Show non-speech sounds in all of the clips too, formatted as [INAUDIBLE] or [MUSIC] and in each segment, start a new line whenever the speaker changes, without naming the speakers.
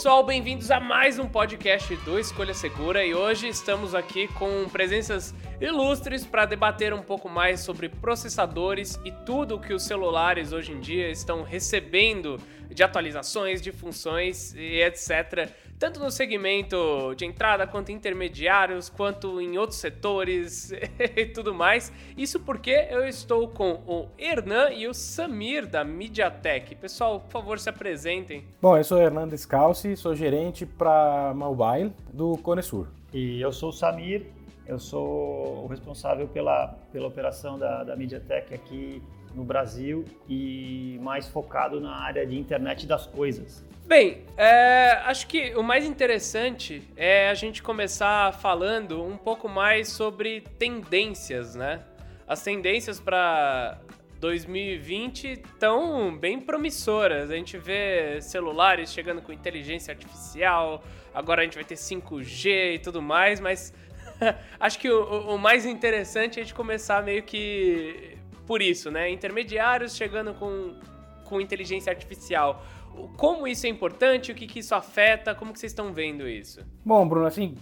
pessoal, bem-vindos a mais um podcast do Escolha Segura e hoje estamos aqui com presenças ilustres para debater um pouco mais sobre processadores e tudo o que os celulares hoje em dia estão recebendo de atualizações, de funções e etc. Tanto no segmento de entrada quanto intermediários, quanto em outros setores [LAUGHS] e tudo mais. Isso porque eu estou com o Hernan e o Samir da MediaTek. Pessoal, por favor, se apresentem.
Bom, eu sou o Hernan Descalci, sou gerente para mobile do Conesur.
E eu sou o Samir, eu sou o responsável pela, pela operação da, da MediaTek aqui no Brasil e mais focado na área de internet das coisas.
Bem, é, acho que o mais interessante é a gente começar falando um pouco mais sobre tendências, né? As tendências para 2020 estão bem promissoras. A gente vê celulares chegando com inteligência artificial, agora a gente vai ter 5G e tudo mais, mas [LAUGHS] acho que o, o, mais interessante é a gente começar meio que por isso, né? Intermediários chegando com, com inteligência artificial. Como isso é importante? O que, que isso afeta? Como que vocês estão vendo isso?
Bom, Bruno, assim,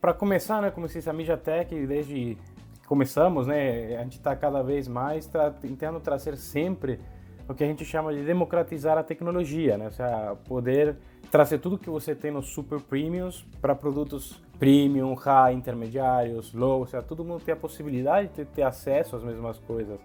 para começar, né, como vocês a MediaTek, desde que começamos, né, a gente está cada vez mais tentando trazer sempre o que a gente chama de democratizar a tecnologia, né, ou seja, poder trazer tudo que você tem nos super premiums para produtos premium, high, intermediários, low, ou seja, todo mundo tem a possibilidade de ter acesso às mesmas coisas.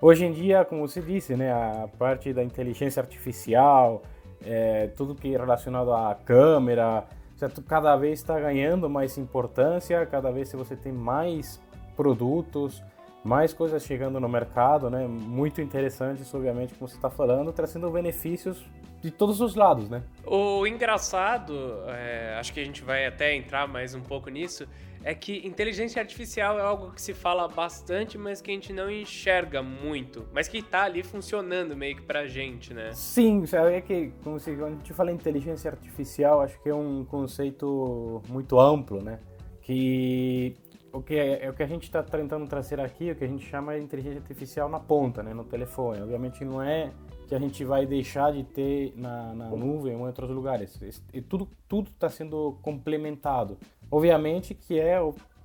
Hoje em dia, como você disse, né, a parte da inteligência artificial, é, tudo que é relacionado à câmera, seja, cada vez está ganhando mais importância, cada vez você tem mais produtos, mais coisas chegando no mercado, né, muito interessantes, obviamente, como você está falando, trazendo benefícios de todos os lados, né?
O engraçado, é, acho que a gente vai até entrar mais um pouco nisso, é que inteligência artificial é algo que se fala bastante, mas que a gente não enxerga muito, mas que tá ali funcionando meio que pra gente, né?
Sim, é que quando a gente fala inteligência artificial, acho que é um conceito muito amplo, né? Que o que é, é o que a gente está tentando trazer aqui, o que a gente chama de inteligência artificial na ponta, né, no telefone. Obviamente não é que a gente vai deixar de ter na, na nuvem ou em outros lugares. E tudo está sendo complementado. Obviamente que é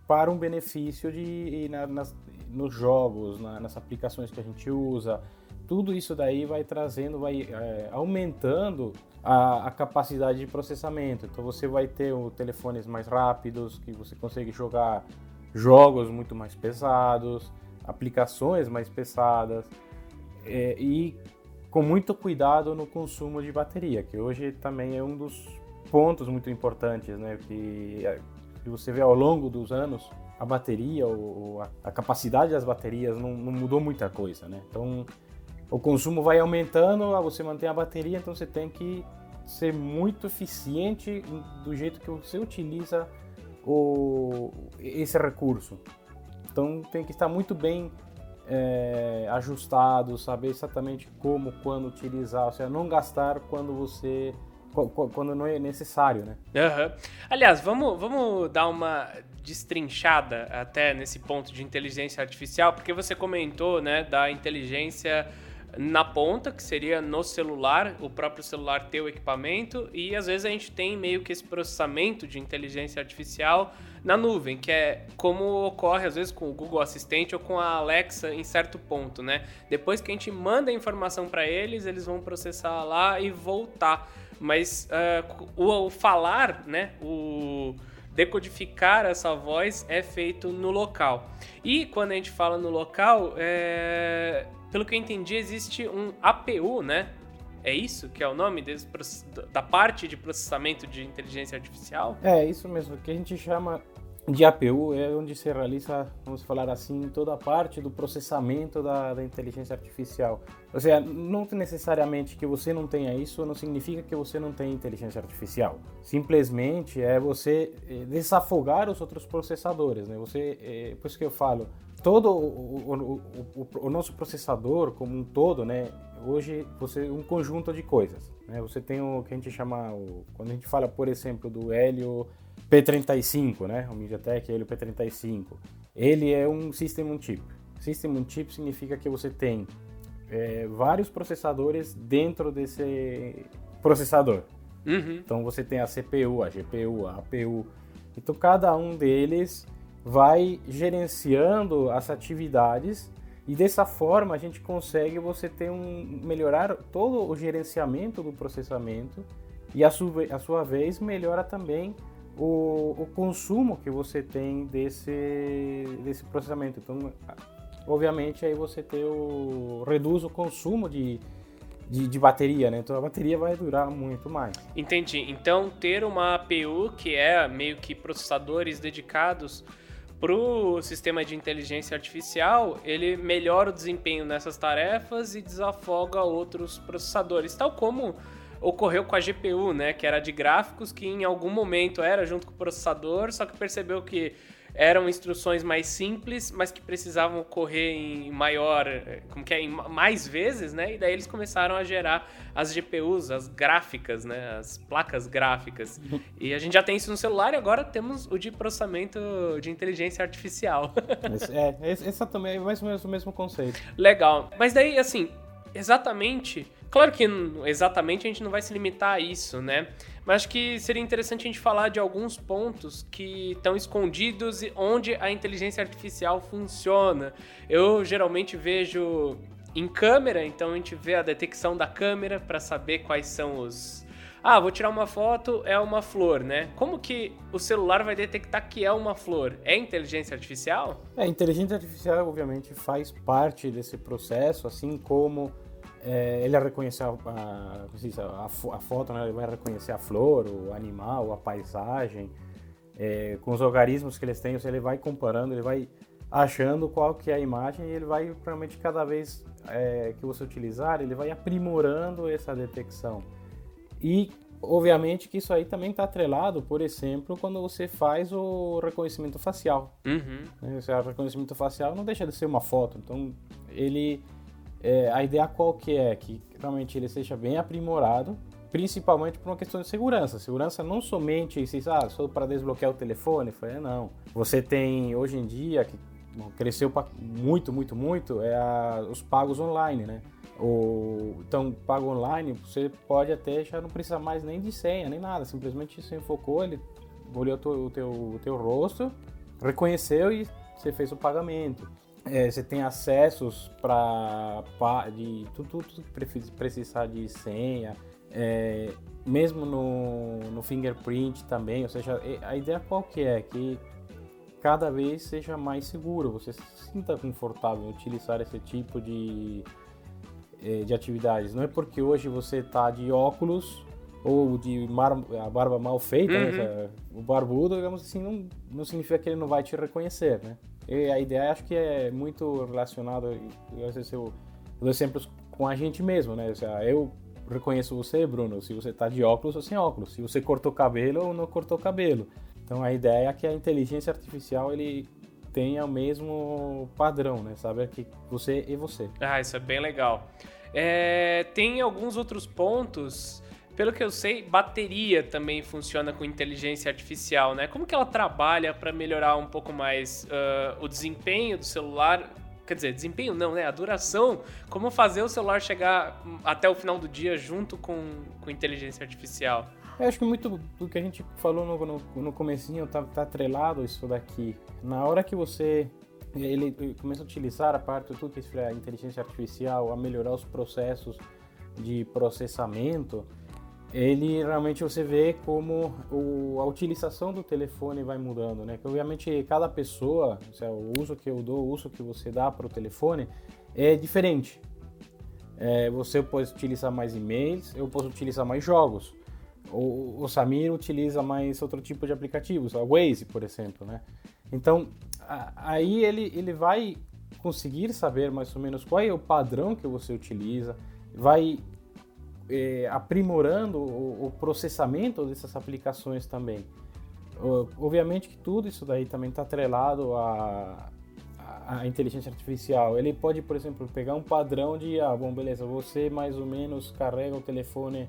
para um benefício de na, nas, nos jogos, na, nas aplicações que a gente usa. Tudo isso daí vai trazendo, vai é, aumentando a, a, capacidade de processamento. Então você vai ter o, telefones mais rápidos, que você consegue jogar jogos muito mais pesados, aplicações mais pesadas. É, e com muito cuidado no consumo de bateria, que hoje também é um dos pontos muito importantes, né? Que, que você vê ao longo dos anos, a bateria, ou, a, a capacidade das baterias não, não, mudou muita coisa, né? Então, o consumo vai aumentando, você mantém a bateria, então você tem que ser muito eficiente do jeito que você utiliza o, esse recurso. Então, tem que estar muito bem é, ajustado, saber exatamente como, quando utilizar, ou seja, não gastar quando você quando não é necessário, né?
Uhum. Aliás, vamos, vamos dar uma destrinchada até nesse ponto de inteligência artificial, porque você comentou, né, da inteligência na ponta, que seria no celular, o próprio celular ter o equipamento, e às vezes a gente tem meio que esse processamento de inteligência artificial na nuvem, que é como ocorre às vezes com o Google Assistente ou com a Alexa em certo ponto, né? Depois que a gente manda a informação para eles, eles vão processar lá e voltar. Mas uh, o, o falar, né? O decodificar essa voz é feito no local. E quando a gente fala no local, é pelo que eu entendi, existe um APU, né? É isso que é o nome desse, da parte de processamento de inteligência artificial?
É, isso mesmo. Que a gente chama de APU é onde se realiza, vamos falar assim, toda a parte do processamento da, da, inteligência artificial. Ou seja, não necessariamente que você não tenha isso, não significa que você não tem inteligência artificial. Simplesmente é você eh, desafogar os outros processadores. Né? Você, é, por isso que eu falo, todo o, o, o, o, nosso processador como um todo, né? Hoje você um conjunto de coisas. Né? Você tem o que a gente chama, quando a gente fala, por exemplo, do Helio P35, né? O MediaTek Helio P35. Ele é um System on Chip. System on Chip significa que você tem é, vários processadores dentro desse processador. Uhum. Então você tem a CPU, a GPU, a APU. Então cada um deles vai gerenciando as atividades e dessa forma a gente consegue você ter um melhorar todo o gerenciamento do processamento e a sua, a sua vez melhora também o, o consumo que você tem desse, desse processamento. Então, obviamente aí você tem o reduz o consumo de, de, de, bateria, né? Então a bateria vai durar muito mais.
Entendi. Então ter uma APU que é meio que processadores dedicados para o sistema de inteligência artificial, ele melhora o desempenho nessas tarefas e desafoga outros processadores, tal como ocorreu com a GPU, né, que era de gráficos que em algum momento era junto com o processador, só que percebeu que eram instruções mais simples, mas que precisavam ocorrer em maior, como que é, em mais vezes, né? E daí eles começaram a gerar as GPUs, as gráficas, né? As placas gráficas. E a gente já tem isso no celular e agora temos o de processamento de inteligência artificial. [LAUGHS]
é, esse também é mais ou menos o mesmo conceito.
Legal. Mas daí, assim, exatamente Claro que exatamente a gente não vai se limitar a isso, né? Mas acho que seria interessante a gente falar de alguns pontos que estão escondidos e onde a inteligência artificial funciona. Eu geralmente vejo em câmera, então a gente vê a detecção da câmera para saber quais são os. Ah, vou tirar uma foto, é uma flor, né? Como que o celular vai detectar que é uma flor? É inteligência artificial?
É, inteligência artificial, obviamente, faz parte desse processo, assim como é, ele vai reconhecer a, a, a, foto, né? ele vai reconhecer a flor, o animal, a paisagem, é, com os algarismos que eles têm, ele vai comparando, ele vai achando qual que é a imagem e ele vai, provavelmente, cada vez é, que você utilizar, ele vai aprimorando essa detecção. E, obviamente, que isso aí também está atrelado, por exemplo, quando você faz o reconhecimento facial. Uhum. Né? O reconhecimento facial não deixa de ser uma foto, então ele é, a ideia qual que é? Que realmente ele seja bem aprimorado, principalmente por uma questão de segurança. Segurança não somente se ah, só para desbloquear o telefone, foi não. Você tem hoje em dia que cresceu muito, muito, muito é a, os pagos online, né? O, então, pago online, você pode até já não precisar mais nem de senha, nem nada. Simplesmente você enfocou, ele olhou o teu, o teu, o teu rosto, reconheceu e você fez o pagamento. É, você tem acessos para de tudo, tudo, que precisar de senha, é, mesmo no, no fingerprint também, ou seja, a ideia qual que é? Que cada vez seja mais seguro, você se sinta confortável em utilizar esse tipo de, é, de atividades. Não é porque hoje você está de óculos ou de mar, a barba mal feita, uhum. né? o barbudo, digamos assim, não, não significa que ele não vai te reconhecer, né? E a ideia acho que é muito relacionada, eu dou exemplos com a gente mesmo, né? Ou seja, eu reconheço você, Bruno, se você está de óculos ou sem óculos, se você cortou cabelo ou não cortou cabelo. Então a ideia é que a inteligência artificial ele tenha o mesmo padrão, né? Saber que você e você.
Ah, isso é bem legal. É, tem alguns outros pontos pelo que eu sei, bateria também funciona com inteligência artificial, né? Como que ela trabalha para melhorar um pouco mais uh, o desempenho do celular? Quer dizer, desempenho não, né? A duração. Como fazer o celular chegar até o final do dia junto com, com inteligência artificial?
Eu acho que muito do que a gente falou no, no, no comecinho tá, tá atrelado isso daqui. Na hora que você ele começa a utilizar a parte do que é a inteligência artificial, a melhorar os processos de processamento, ele realmente você vê como o, a utilização do telefone vai mudando, né? Que obviamente cada pessoa, o uso que eu dou, o uso que você dá para o telefone é diferente. É, você pode utilizar mais e-mails, eu posso utilizar mais jogos. O, o Samir utiliza mais outro tipo de aplicativos, a Waze, por exemplo, né? Então, a, aí ele, ele vai conseguir saber mais ou menos qual é o padrão que você utiliza, vai é, aprimorando o, o, processamento dessas aplicações também. Obviamente que tudo isso daí também está atrelado à, à, inteligência artificial. Ele pode, por exemplo, pegar um padrão de, ah, bom, beleza, você mais ou menos carrega o telefone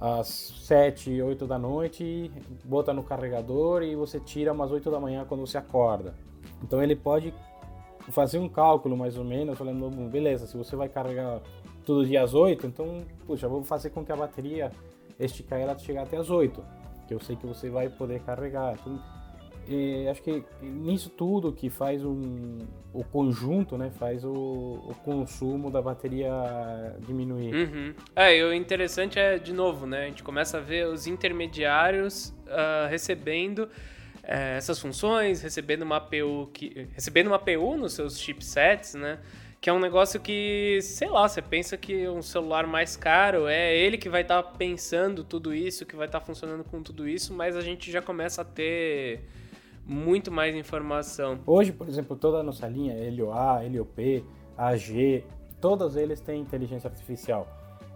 às 7, 8 da noite, bota no carregador e você tira umas 8 da manhã quando você acorda. Então ele pode fazer um cálculo mais ou menos, falando, beleza, se você vai carregar todo dia às 8, então, puxa, vou fazer com que a bateria esticar ela chegar até as 8, que eu sei que você vai poder carregar. Então, acho que nisso tudo que faz um, o conjunto, né, faz o, o consumo da bateria diminuir.
Uhum. É, e o interessante é, de novo, né, a gente começa a ver os intermediários uh, recebendo é, essas funções, recebendo uma APU, que, recebendo uma APU nos seus chipsets, né, que é um negócio que, sei lá, você pensa que um celular mais caro é ele que vai estar tá pensando tudo isso, que vai estar tá funcionando com tudo isso, mas a gente já começa a ter muito mais informação.
Hoje, por exemplo, toda a nossa linha, LOA, LOP, AG, todos eles têm inteligência artificial.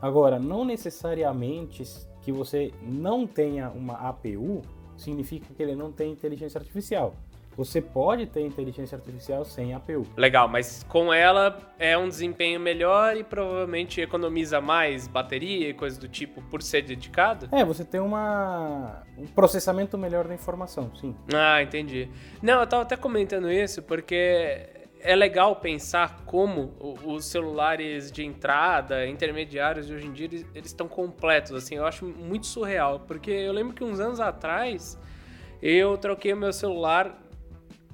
Agora, não necessariamente que você não tenha uma APU significa que ele não tem inteligência artificial. Você pode ter inteligência artificial sem APU.
Legal, mas com ela é um desempenho melhor e provavelmente economiza mais bateria e coisas do tipo por ser dedicado?
É, você tem uma, um processamento melhor da informação, sim.
Ah, entendi. Não, eu tava até comentando isso porque é legal pensar como os celulares de entrada, intermediários de hoje em dia, eles estão completos, assim, eu acho muito surreal, porque eu lembro que uns anos atrás eu troquei o meu celular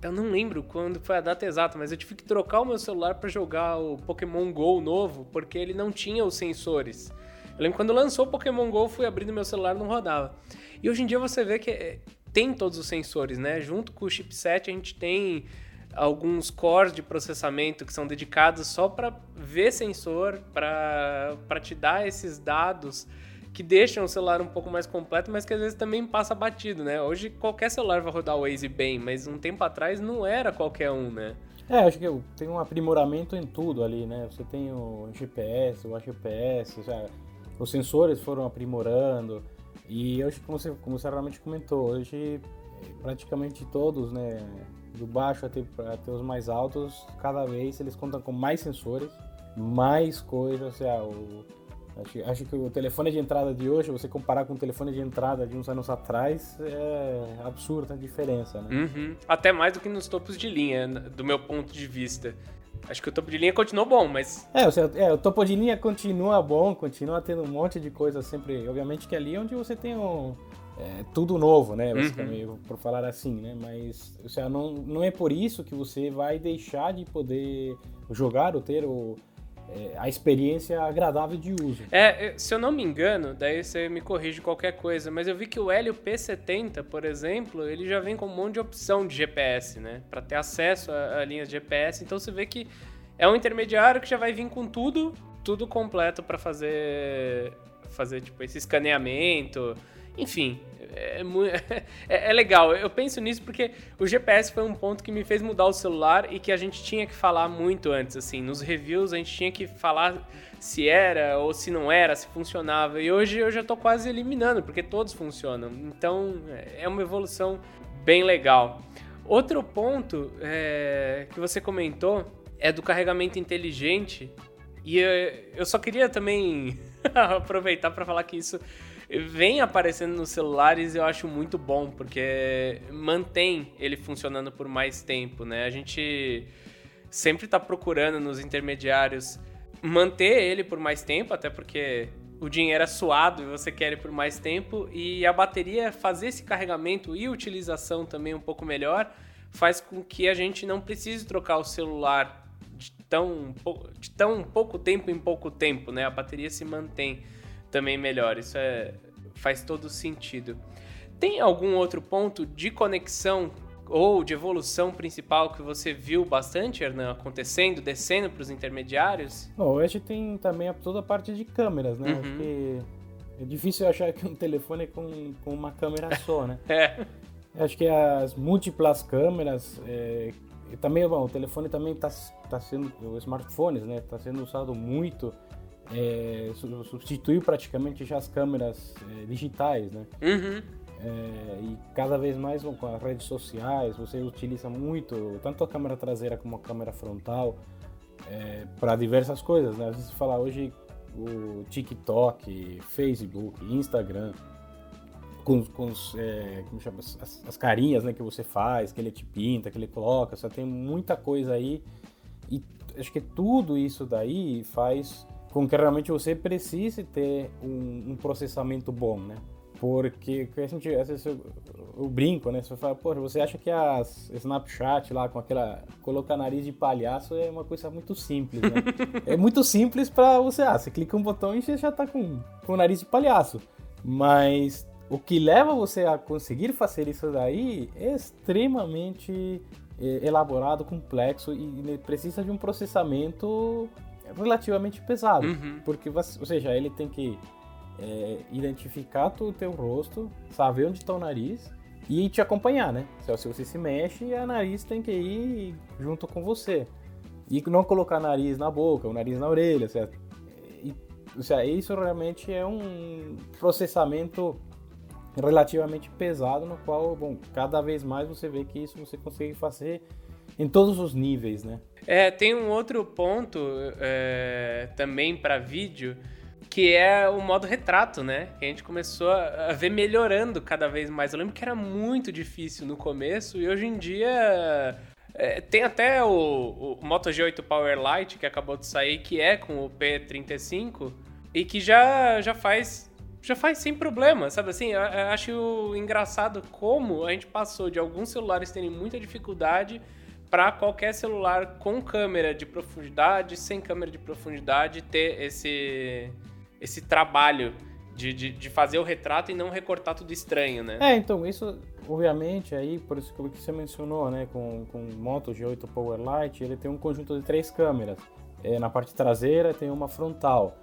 eu não lembro quando foi a data exata, mas eu tive que trocar o meu celular para jogar o Pokémon GO novo, porque ele não tinha os sensores. Eu lembro quando lançou o Pokémon GO, fui abrindo meu celular não rodava. E hoje em dia você vê que eh, tem todos os sensores, né? Junto com o chipset a gente tem alguns cores de processamento que são dedicados só para ver sensor, para te dar esses dados que deixam o celular um pouco mais completo, mas que às vezes também passa batido, né? Hoje qualquer celular vai rodar o Waze bem, mas um tempo atrás não era qualquer um, né?
É, acho que tem um aprimoramento em tudo ali, né? Você tem o GPS, o já, os sensores foram aprimorando. E hoje, como você, como você realmente comentou, hoje praticamente todos, né? Do baixo até, até os mais altos, cada vez eles contam com mais sensores, mais coisas, ou seja, o, Acho, acho, que o telefone de entrada de hoje, você comparar com o telefone de entrada de uns anos atrás, é absurda a diferença, né?
Uhum. Até mais do que nos topos de linha, do meu ponto de vista. Acho que o topo de linha continuou bom, mas.
É, o, é, o topo de linha continua bom, continua tendo um monte de coisa sempre. Obviamente que ali é onde você tem um, é, tudo novo, né? Uhum. Por falar assim, né? Mas seja, não, não é por isso que você vai deixar de poder jogar ou ter o a experiência agradável de uso.
É, se eu não me engano, daí você me corrige qualquer coisa, mas eu vi que o Helio P70, por exemplo, ele já vem com um monte de opção de GPS, né? Para ter acesso a, a linhas de GPS. Então você vê que é um intermediário que já vai vir com tudo, tudo completo para fazer fazer tipo esse escaneamento, enfim, é, [LAUGHS] é, é, legal. Eu penso nisso porque o GPS foi um ponto que me fez mudar o celular e que a gente tinha que falar muito antes, assim. Nos reviews a gente tinha que falar se era ou se não era, se funcionava. E hoje eu já tô quase eliminando, porque todos funcionam. Então é uma evolução bem legal. Outro ponto é, que você comentou é do carregamento inteligente. E eu, eu só queria também [LAUGHS] aproveitar para falar que isso vem aparecendo nos celulares eu acho muito bom, porque mantém ele funcionando por mais tempo, né? A gente sempre está procurando nos intermediários manter ele por mais tempo, até porque o dinheiro é suado e você quer ele por mais tempo, e a bateria fazer esse carregamento e utilização também um pouco melhor faz com que a gente não precise trocar o celular de tão, de tão pouco tempo em pouco tempo, né? A bateria se mantém também melhor. Isso é, faz todo sentido. Tem algum outro ponto de conexão ou de evolução principal que você viu bastante, Hernan, acontecendo, descendo para os intermediários?
Bom, hoje tem também toda a parte de câmeras, né? Uhum. Acho que é difícil [LAUGHS] achar que um telefone é com, com uma câmera só, né? [LAUGHS]
é.
Acho que as múltiplas câmeras é, e também bom, o telefone também está tá sendo os smartphones, né? Está sendo usado muito é, substituiu praticamente já as câmeras é, digitais, né?
Uhum.
É, e cada vez mais com as redes sociais você utiliza muito tanto a câmera traseira como a câmera frontal é, para diversas coisas, né? Às vezes fala hoje o TikTok, Facebook, Instagram com, com é, como chama, as, as, carinhas né, que você faz, que ele te pinta, que ele coloca, só tem muita coisa aí e acho que tudo isso daí faz com que realmente você precise ter um, um processamento bom, né? Porque a gente, às vezes eu, eu, brinco, né? Você fala, poxa, você acha que as Snapchat lá com aquela. colocar nariz de palhaço é uma coisa muito simples, né? [LAUGHS] é muito simples pra você. Ah, você clica um botão e você já tá com, com o nariz de palhaço. Mas o que leva você a conseguir fazer isso daí é extremamente é, elaborado, complexo e precisa de um processamento relativamente pesado. Uhum. Porque, ou seja, ele tem que é, identificar o teu rosto, saber onde está o nariz e te acompanhar, né? Se você se mexe, a nariz tem que ir junto com você. E não colocar nariz na boca, o nariz na orelha, certo? E, ou seja, isso realmente é um processamento relativamente pesado, no qual, bom, cada vez mais você vê que isso você consegue fazer em todos os níveis, né?
É, tem um outro ponto é, também para vídeo que é o modo retrato, né? Que a gente começou a ver melhorando cada vez mais. Eu lembro que era muito difícil no começo e hoje em dia é, tem até o, o Moto G8 Power Lite que acabou de sair, que é com o P35 e que já, já faz já faz sem problema, sabe assim? Eu, eu acho engraçado como a gente passou de alguns celulares terem muita dificuldade para qualquer celular com câmera de profundidade, sem câmera de profundidade, ter esse, esse trabalho de, de, de, fazer o retrato e não recortar tudo estranho, né?
É, então, isso, obviamente, aí, por isso que você mencionou, né, com, com o Moto G8 Power Lite, ele tem um conjunto de três câmeras. É, na parte traseira tem uma frontal.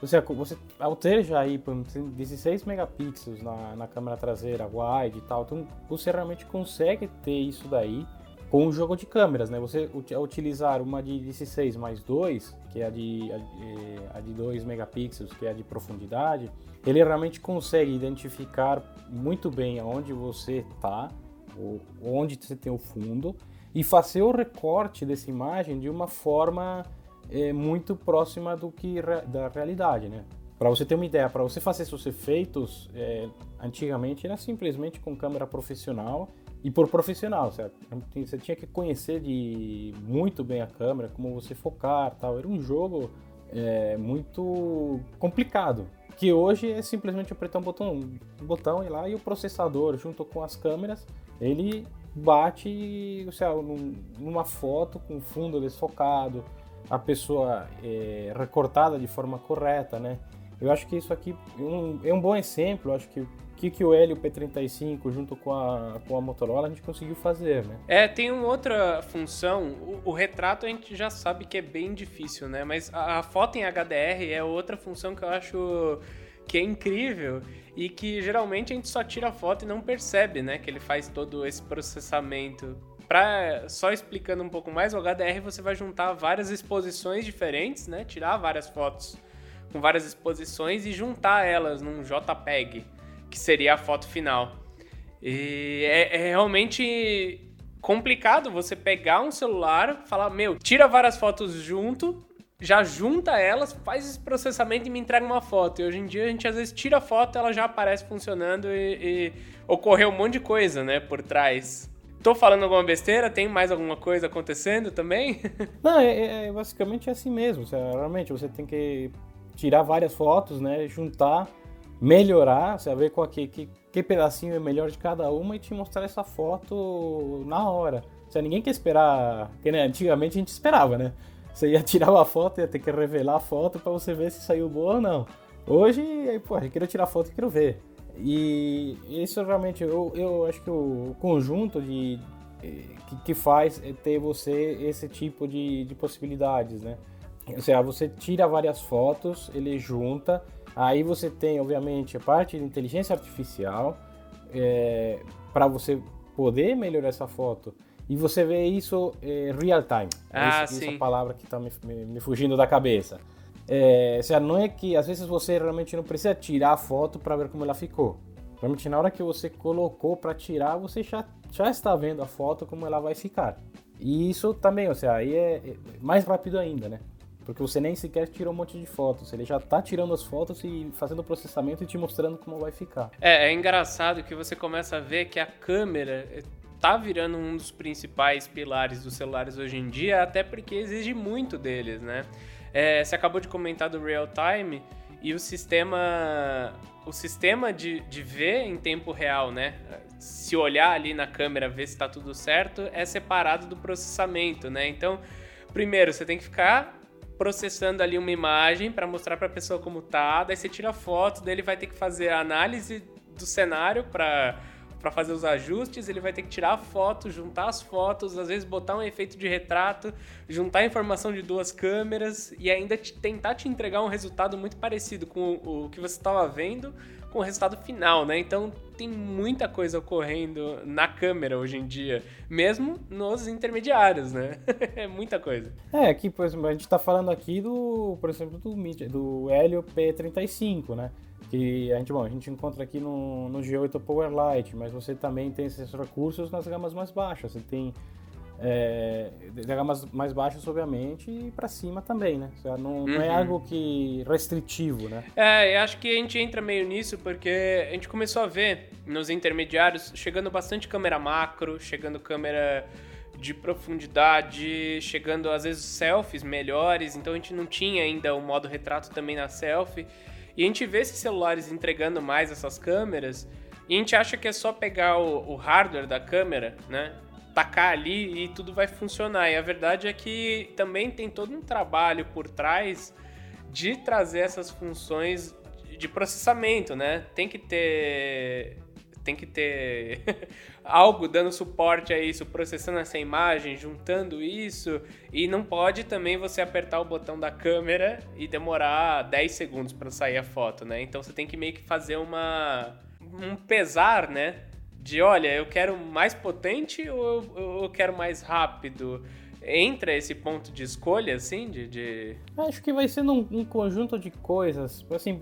Você, você ao ter já aí 16 megapixels na, na câmera traseira, wide e tal, então você realmente consegue ter isso daí com o jogo de câmeras, né? Você utilizar uma de 16 mais 2, que é a de, a, a de 2 megapixels, que é a de profundidade, ele realmente consegue identificar muito bem aonde você está, onde você tem o fundo, e fazer o recorte dessa imagem de uma forma é, muito próxima do que da realidade, né? Para você ter uma ideia, para você fazer seus efeitos, é, antigamente era simplesmente com câmera profissional e por profissional, certo? Você tinha que conhecer de muito bem a câmera, como você focar, tal. Era um jogo é, muito complicado. Que hoje é simplesmente apertar um botão, um botão e lá e o processador junto com as câmeras ele bate sei numa foto com fundo desfocado, a pessoa é, recortada de forma correta, né? Eu acho que isso aqui é um, é um bom exemplo. Acho que que, que o Helio P35 junto com a, com a Motorola a gente conseguiu fazer, né?
É, tem uma outra função. O, o, retrato a gente já sabe que é bem difícil, né? Mas a, a foto em HDR é outra função que eu acho que é incrível e que geralmente a gente só tira a foto e não percebe, né? Que ele faz todo esse processamento. Pra, só explicando um pouco mais, o HDR você vai juntar várias exposições diferentes, né? Tirar várias fotos com várias exposições e juntar elas num JPEG que seria a foto final. E é, é realmente complicado você pegar um celular, falar, meu, tira várias fotos junto, já junta elas, faz esse processamento e me entrega uma foto. E hoje em dia a gente às vezes tira a foto, ela já aparece funcionando e, e ocorreu um monte de coisa, né, por trás. Tô falando alguma besteira? Tem mais alguma coisa acontecendo também? [LAUGHS]
Não, é, é, é basicamente assim mesmo. Realmente você tem que tirar várias fotos, né, juntar melhorar, você vai ver qual que, que, que pedacinho é melhor de cada uma e te mostrar essa foto na hora. Você, ninguém quer esperar, porque né, antigamente a gente esperava, né? Você ia tirar uma foto, ia ter que revelar a foto para você ver se saiu boa ou não. Hoje, pô, eu quero tirar foto e quero ver. E isso realmente, eu, eu acho que o conjunto de, que, que faz é ter você esse tipo de, de possibilidades, né? Ou seja, você tira várias fotos, ele junta, Aí você tem, obviamente, a parte de inteligência artificial é, para você poder melhorar essa foto. E você vê isso é, real time.
Ah,
esse,
sim.
Essa palavra que está me, me, me, fugindo da cabeça. É, ou seja, não é que às vezes você realmente não precisa tirar a foto para ver como ela ficou. Realmente na hora que você colocou para tirar, você já, já está vendo a foto como ela vai ficar. E isso também, ou seja, aí é, é mais rápido ainda, né? Porque você nem sequer tirou um monte de fotos. Ele já tá tirando as fotos e fazendo o processamento e te mostrando como vai ficar.
É, é engraçado que você começa a ver que a câmera eh, tá virando um dos principais pilares dos celulares hoje em dia, até porque exige muito deles, né? É, você acabou de comentar do real time e o sistema o sistema de, de ver em tempo real, né? Se olhar ali na câmera, ver se está tudo certo, é separado do processamento, né? Então, primeiro você tem que ficar processando ali uma imagem para mostrar para a pessoa como tá, daí você tira a foto, daí ele vai ter que fazer a análise do cenário para para fazer os ajustes, ele vai ter que tirar a foto, juntar as fotos, às vezes botar um efeito de retrato, juntar a informação de duas câmeras e ainda te, tentar te entregar um resultado muito parecido com o, o que você estava vendo com o resultado final, né? Então tem muita coisa ocorrendo na câmera hoje em dia, mesmo nos intermediários, né? [LAUGHS] é muita coisa.
É, aqui, por exemplo, a gente está falando aqui do, por exemplo, do, do Helio P35, né? que a gente, bom, a gente encontra aqui no, no G8 Powerlight, mas você também tem esses recursos nas gamas mais baixas. Você tem é, gamas mais baixas, obviamente, e para cima também, né? Não, uhum. não, é uhum. algo que restritivo, né?
É, eu acho que a gente entra meio nisso porque a gente começou a ver nos intermediários chegando bastante câmera macro, chegando câmera de profundidade, chegando às vezes selfies melhores, então a gente não tinha ainda o modo retrato também na selfie. E a gente vê esses celulares entregando mais essas câmeras e a gente acha que é só pegar o, o hardware da câmera, né? Tacar ali e tudo vai funcionar. E a verdade é que também tem todo um trabalho por trás de trazer essas funções de processamento, né? Tem que ter tem que ter [LAUGHS] algo dando suporte a isso, processando essa imagem, juntando isso, e não pode também você apertar o botão da câmera e demorar 10 segundos para sair a foto, né? Então você tem que meio que fazer uma um pesar, né? De olha, eu quero mais potente ou eu, eu quero mais rápido? entra esse ponto de escolha, assim, de... de...
Acho que vai sendo um, um conjunto de coisas, assim,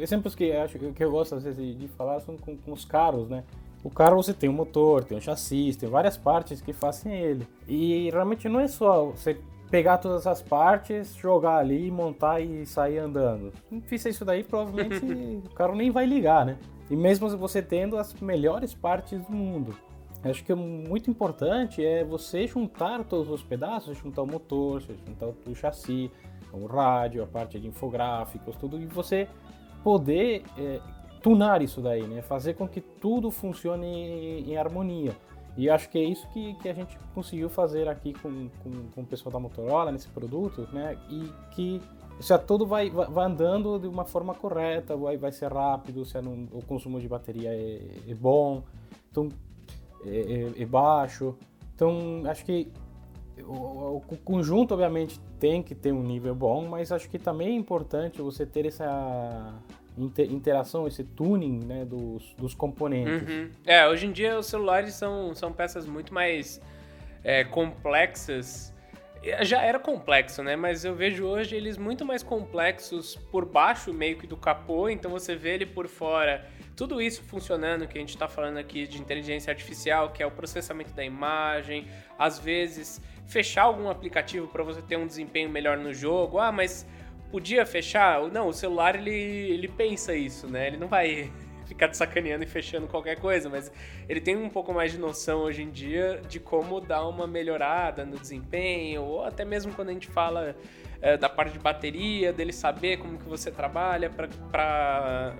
exemplos que, acho, que eu gosto às vezes de falar são com, com os carros, né? O carro você tem um motor, tem um chassi, tem várias partes que fazem ele. E realmente não é só você pegar todas as partes, jogar ali, montar e sair andando. Se fizer isso daí, provavelmente [LAUGHS] o carro nem vai ligar, né? E mesmo você tendo as melhores partes do mundo. Acho que é muito importante é você juntar todos os pedaços, juntar o motor, juntar o chassi, o rádio, a parte de infográficos, tudo, e você poder é, tunar isso daí, né? Fazer com que tudo funcione em, em harmonia. E acho que é isso que, que a gente conseguiu fazer aqui com, com, com o pessoal da Motorola nesse produto, né? E que é, tudo vai, vai andando de uma forma correta, vai, vai ser rápido, se não, o consumo de bateria é, é bom. Então, é, é, é baixo. Então, acho que o, o, conjunto, obviamente, tem que ter um nível bom, mas acho que também é importante você ter essa interação, esse tuning né, dos, dos componentes.
Uhum. É, hoje em dia os celulares são, são peças muito mais é, complexas. Já era complexo, né? Mas eu vejo hoje eles muito mais complexos por baixo, meio que do capô. Então você vê ele por fora tudo isso funcionando, que a gente está falando aqui de inteligência artificial, que é o processamento da imagem, às vezes fechar algum aplicativo para você ter um desempenho melhor no jogo. Ah, mas podia fechar? Não, o celular ele, ele pensa isso, né? Ele não vai ficar te sacaneando e fechando qualquer coisa, mas ele tem um pouco mais de noção hoje em dia de como dar uma melhorada no desempenho, ou até mesmo quando a gente fala é, da parte de bateria, dele saber como que você trabalha para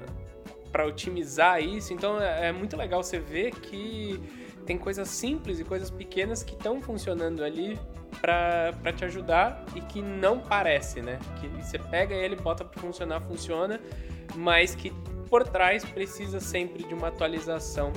para otimizar isso. Então é, é muito legal você ver que tem coisas simples e coisas pequenas que estão funcionando ali para te ajudar e que não parece, né? Que você pega ele, bota para funcionar, funciona, mas que por trás precisa sempre de uma atualização.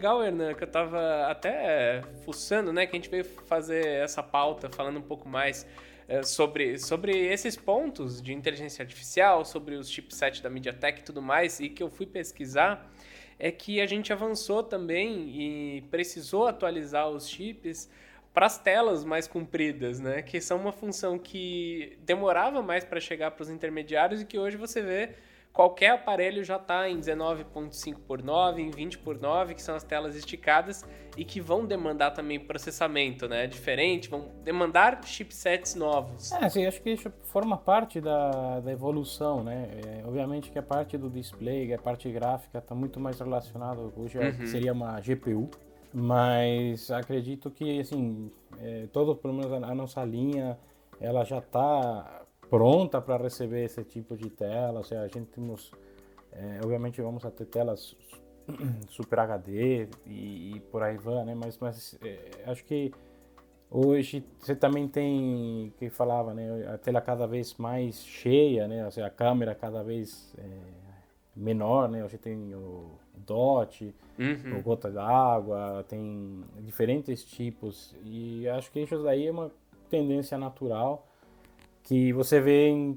Legal, Hernan, que eu tava até fuçando, né? Que a gente veio fazer essa pauta falando um pouco mais é, sobre, sobre esses pontos de inteligência artificial, sobre os chipsets da MediaTek e tudo mais, e que eu fui pesquisar, é que a gente avançou também e precisou atualizar os chips para as telas mais compridas, né? Que são uma função que demorava mais para chegar para os intermediários e que hoje você vê qualquer aparelho já está em 19.5 por 9, em 20 por 9, que são as telas esticadas e que vão demandar também processamento, né? Diferente, vão demandar chipsets novos.
É, sim, acho que isso forma parte da, da evolução, né? É, obviamente que a parte do display, a parte gráfica está muito mais relacionada hoje uhum. seria uma GPU, mas acredito que assim, é, todo pelo menos a, a nossa linha, ela já está pronta para receber esse tipo de tela. Ou seja, a gente temos, é, obviamente, vamos ter telas [CLEARS THROAT] Super HD e, e, por aí vai, né? Mas, mas é, acho que hoje você também tem que falava, né? A tela cada vez mais cheia, né? Ou seja, a câmera cada vez é, menor, né? Hoje tem o dot, uhum. o gota d'água, tem diferentes tipos e acho que isso daí é uma tendência natural que você vê em,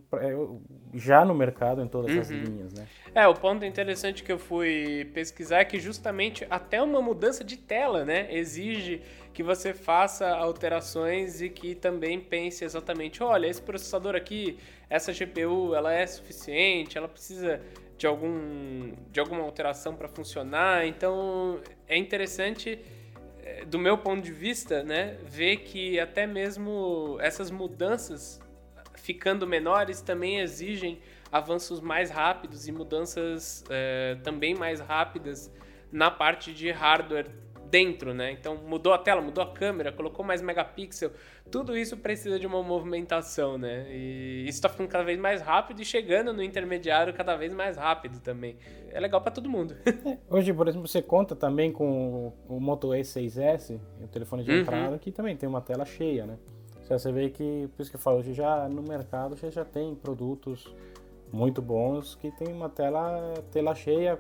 já no mercado em todas uhum. as linhas, né?
É, o ponto interessante que eu fui pesquisar é que justamente até uma mudança de tela, né, exige que você faça alterações e que também pense exatamente, olha, esse processador aqui, essa GPU, ela é suficiente, ela precisa de algum de alguma alteração para funcionar. Então, é interessante é, do meu ponto de vista, né, ver que até mesmo essas mudanças ficando menores também exigem avanços mais rápidos e mudanças é, também mais rápidas na parte de hardware dentro, né? Então mudou a tela, mudou a câmera, colocou mais megapixel, tudo isso precisa de uma movimentação, né? E isso está ficando cada vez mais rápido e chegando no intermediário cada vez mais rápido também. É legal para todo mundo. [LAUGHS]
É, hoje, por exemplo, você conta também com o Moto E6S, o telefone de uhum. entrada, que também tem uma tela cheia, né? Você vê que, por isso que eu falo, já no mercado você já tem produtos muito bons que tem uma tela, tela cheia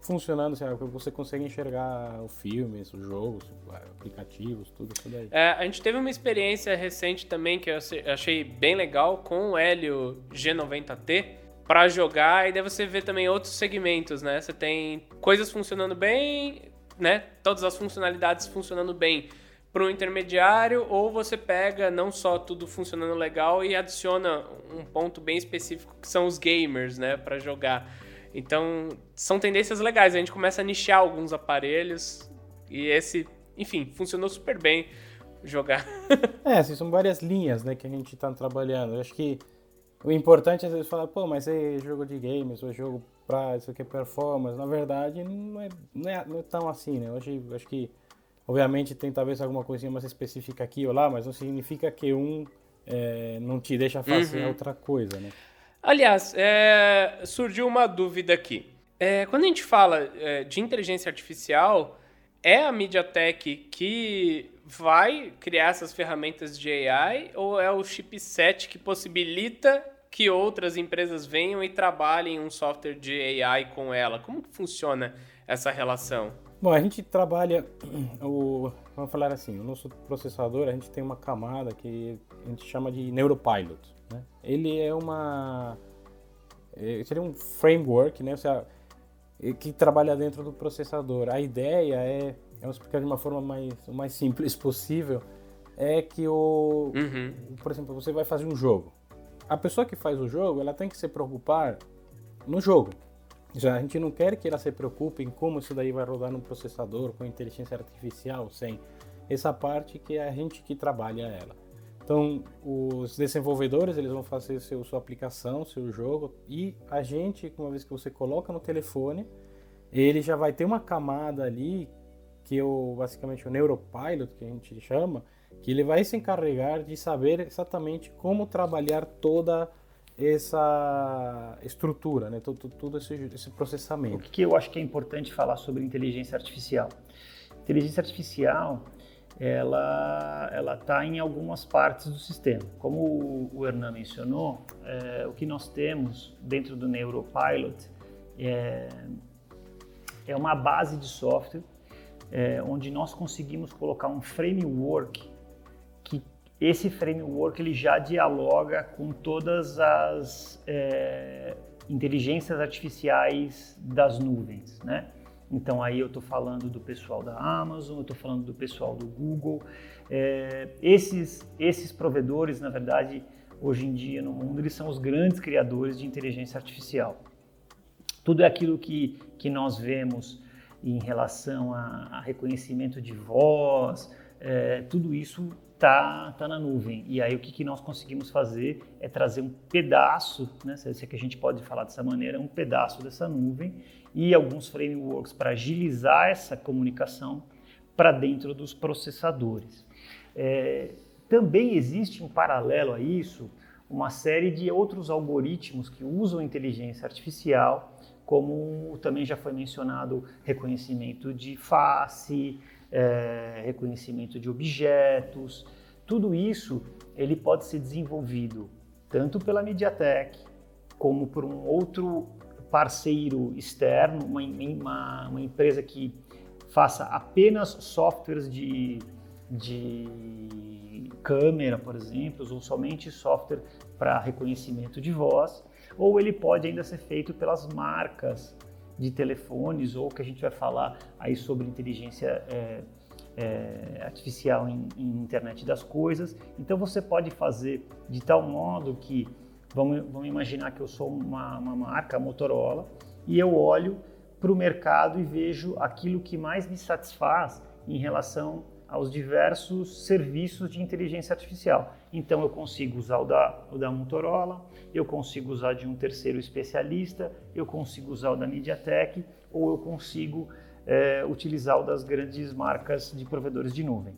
funcionando, assim, você consegue enxergar o filme, os jogos, aplicativos, tudo isso daí.
É, a gente teve uma experiência recente também que eu achei bem legal com o Helio G90T para jogar e daí você vê também outros segmentos, né? Você tem coisas funcionando bem, né? Todas as funcionalidades funcionando bem para um intermediário, ou você pega não só tudo funcionando legal e adiciona um ponto bem específico que são os gamers, né, para jogar. Então, são tendências legais. A gente começa a nichar alguns aparelhos e esse, enfim, funcionou super bem jogar. [LAUGHS]
é, assim, são várias linhas, né, que a gente está trabalhando. Eu acho que o importante é vezes falar, pô, mas é jogo de games, ou jogo pra isso aqui é performance. Na verdade, não é, não é, não é tão assim, né? Hoje, acho que Obviamente tem talvez alguma coisinha mais específica aqui ou lá, mas não significa que um é, não te deixa fazer uhum. outra coisa, né?
Aliás, é, surgiu uma dúvida aqui. É, quando a gente fala é, de inteligência artificial, é a MediaTek que vai criar essas ferramentas de AI ou é o chipset que possibilita que outras empresas venham e trabalhem um software de AI com ela? Como funciona essa relação?
Bom, a gente trabalha [CLEARS THROAT] o vamos falar assim, o nosso processador, a gente tem uma camada que a gente chama de neuropilot, né? Ele é uma é, seria um framework, né? Seja, que trabalha dentro do processador. A ideia é, vamos explicar de uma forma mais mais simples possível, é que o, uhum. por exemplo, você vai fazer um jogo. A pessoa que faz o jogo, ela tem que se preocupar no jogo. Já a gente não quer que ela se preocupe em como isso daí vai rodar no processador com inteligência artificial, sem essa parte que é a gente que trabalha ela. Então, os desenvolvedores eles vão fazer seu, sua aplicação, seu jogo, e a gente, uma vez que você coloca no telefone, ele já vai ter uma camada ali que é o, basicamente o neuropilot que a gente chama, que ele vai se encarregar de saber exatamente como trabalhar toda essa estrutura, né? todo, todo esse, esse, processamento. O
que eu acho que é importante falar sobre inteligência artificial? Inteligência artificial, ela ela está em algumas partes do sistema. Como o, o Hernan mencionou, é, o que nós temos dentro do Neuropilot é, é uma base de software é, onde nós conseguimos colocar um framework esse framework ele já dialoga com todas as é, inteligências artificiais das nuvens, né? Então aí eu estou falando do pessoal da Amazon, eu estou falando do pessoal do Google. É, esses, esses provedores, na verdade, hoje em dia no mundo, eles são os grandes criadores de inteligência artificial. Tudo aquilo que, que nós vemos em relação a, a reconhecimento de voz, é, tudo isso está tá na nuvem. E aí o que, que nós conseguimos fazer é trazer um pedaço, né, se é que a gente pode falar dessa maneira, um pedaço dessa nuvem e alguns frameworks para agilizar essa comunicação para dentro dos processadores. É, também existe em paralelo a isso uma série de outros algoritmos que usam inteligência artificial, como também já foi mencionado, reconhecimento de face, é, reconhecimento de objetos. Tudo isso ele pode ser desenvolvido tanto pela MediaTek como por um outro parceiro externo, uma, uma, uma empresa que faça apenas softwares de, de câmera, por exemplo, ou somente software para reconhecimento de voz, ou ele pode ainda ser feito pelas marcas de telefones, ou que a gente vai falar aí sobre inteligência é, é, artificial em, em, internet das coisas. Então você pode fazer de tal modo que, vamos, vamos imaginar que eu sou uma, uma marca, Motorola, e eu olho para o mercado e vejo aquilo que mais me satisfaz em relação aos diversos serviços de inteligência artificial. Então eu consigo usar o da, o da Motorola, eu consigo usar de um terceiro especialista, eu consigo usar o da MediaTek ou eu consigo é, utilizar o das grandes marcas de provedores de nuvem.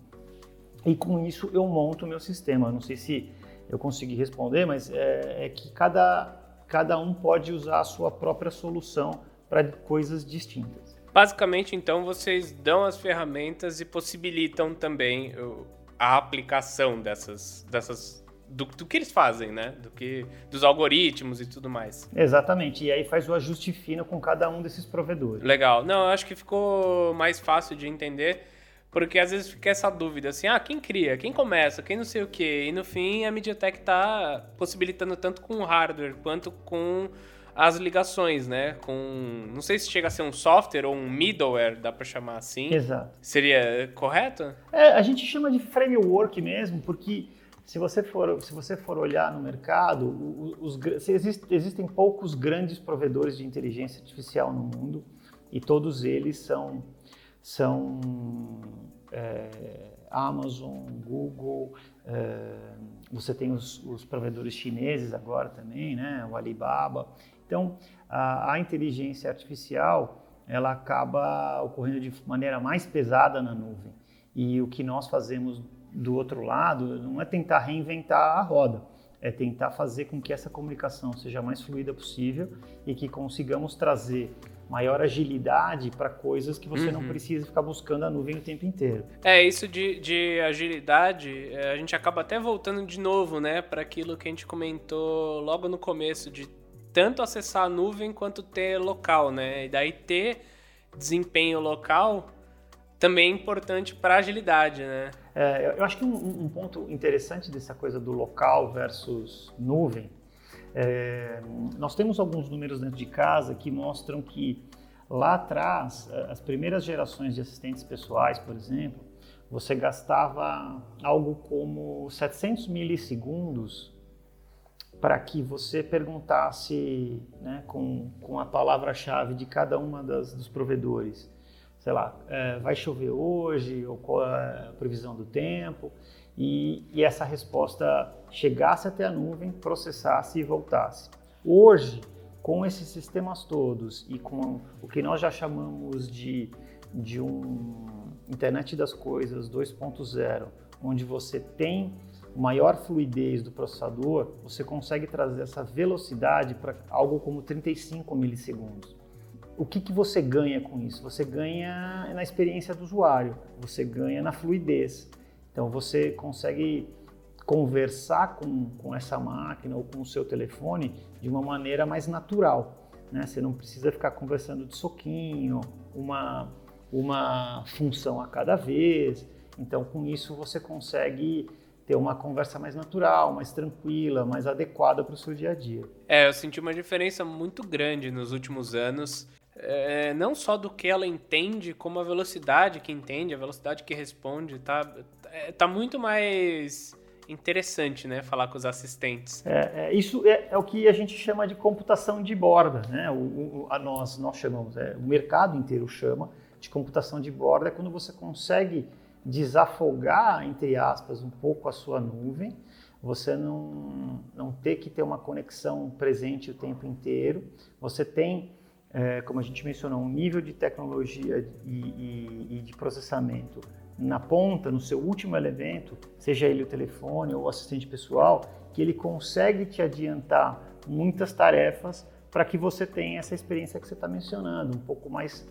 E com isso eu monto o meu sistema. Não sei se eu consegui responder, mas é, é que cada, cada um pode usar a sua própria solução para coisas distintas.
Basicamente, então, vocês dão as ferramentas e possibilitam também a aplicação dessas, dessas do, do, que eles fazem, né? Do que dos algoritmos e tudo mais.
Exatamente. E aí faz o ajuste fino com cada um desses provedores.
Legal. Não, eu acho que ficou mais fácil de entender. Porque às vezes fica essa dúvida assim, ah, quem cria, quem começa, quem não sei o quê. E no fim a MediaTek está possibilitando tanto com o hardware quanto com as ligações, né? Com. Não sei se chega a ser um software ou um middleware, dá para chamar assim.
Exato.
Seria correto?
É, a gente chama de framework mesmo, porque se você for, se você for olhar no mercado, os, os, existem poucos grandes provedores de inteligência artificial no mundo e todos eles são, são é, Amazon, Google, é, você tem os, os, provedores chineses agora também, né? o Alibaba. Então, a, a, inteligência artificial ela acaba ocorrendo de maneira mais pesada na nuvem. E o que nós fazemos do outro lado não é tentar reinventar a roda, é tentar fazer com que essa comunicação seja mais fluida possível e que consigamos trazer maior agilidade para coisas que você uhum. não precisa ficar buscando a nuvem o tempo inteiro.
É, isso de, de agilidade, é, a gente acaba até voltando de novo, né, para aquilo que a gente comentou logo no começo, de tanto acessar a nuvem quanto ter local, né? E daí ter desempenho local também é importante para agilidade, né?
É, eu acho que um, um, ponto interessante dessa coisa do local versus nuvem, é, nós temos alguns números dentro de casa que mostram que lá atrás, as primeiras gerações de assistentes pessoais, por exemplo, você gastava algo como 700 milissegundos para que você perguntasse né, com, com a palavra-chave de cada uma das, dos provedores, sei lá, é, vai chover hoje, ou qual é a previsão do tempo, e, e essa resposta chegasse até a nuvem, processasse e voltasse. Hoje, com esses sistemas todos e com o que nós já chamamos de, de um internet das coisas 2.0, onde você tem maior fluidez do processador, você consegue trazer essa velocidade para algo como 35 milissegundos. O que, que você ganha com isso? Você ganha na experiência do usuário, você ganha na fluidez. Então você consegue conversar com, com essa máquina ou com o seu telefone de uma maneira mais natural. Né? Você não precisa ficar conversando de soquinho, uma, uma função a cada vez. Então, com isso, você consegue ter uma conversa mais natural, mais tranquila, mais adequada para o seu dia a dia.
É, eu senti uma diferença muito grande nos últimos anos, é, não só do que ela entende, como a velocidade que entende, a velocidade que responde, tá, é, tá muito mais interessante, né? Falar com os assistentes.
É, é isso é, é, o que a gente chama de computação de borda, né? O, o, a nós, nós chamamos, é, o mercado inteiro chama de computação de borda, é quando você consegue desafogar, entre aspas, um pouco a sua nuvem, você não, não ter que ter uma conexão presente o tempo inteiro, você tem, é, como a gente mencionou, um nível de tecnologia e, e, e de processamento na ponta, no seu último elemento, seja ele o telefone ou o assistente pessoal, que ele consegue te adiantar muitas tarefas para que você tenha essa experiência que você está mencionando, um pouco mais,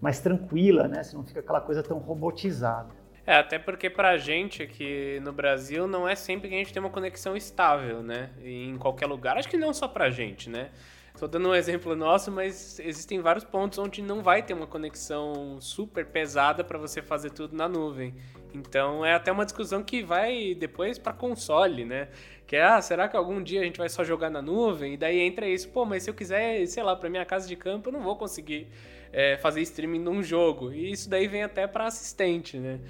mais tranquila, né? Você não fica aquela coisa tão robotizada.
É, até porque pra gente aqui no Brasil não é sempre que a gente tem uma conexão estável, né? Em qualquer lugar. Acho que não só pra gente, né? Estou dando um exemplo nosso, mas existem vários pontos onde não vai ter uma conexão super pesada para você fazer tudo na nuvem. Então é até uma discussão que vai depois para console, né? Que é, ah, será que algum dia a gente vai só jogar na nuvem? E daí entra isso, pô, mas se eu quiser, sei lá, para minha casa de campo, eu não vou conseguir é, fazer streaming num jogo. E isso daí vem até para assistente, né?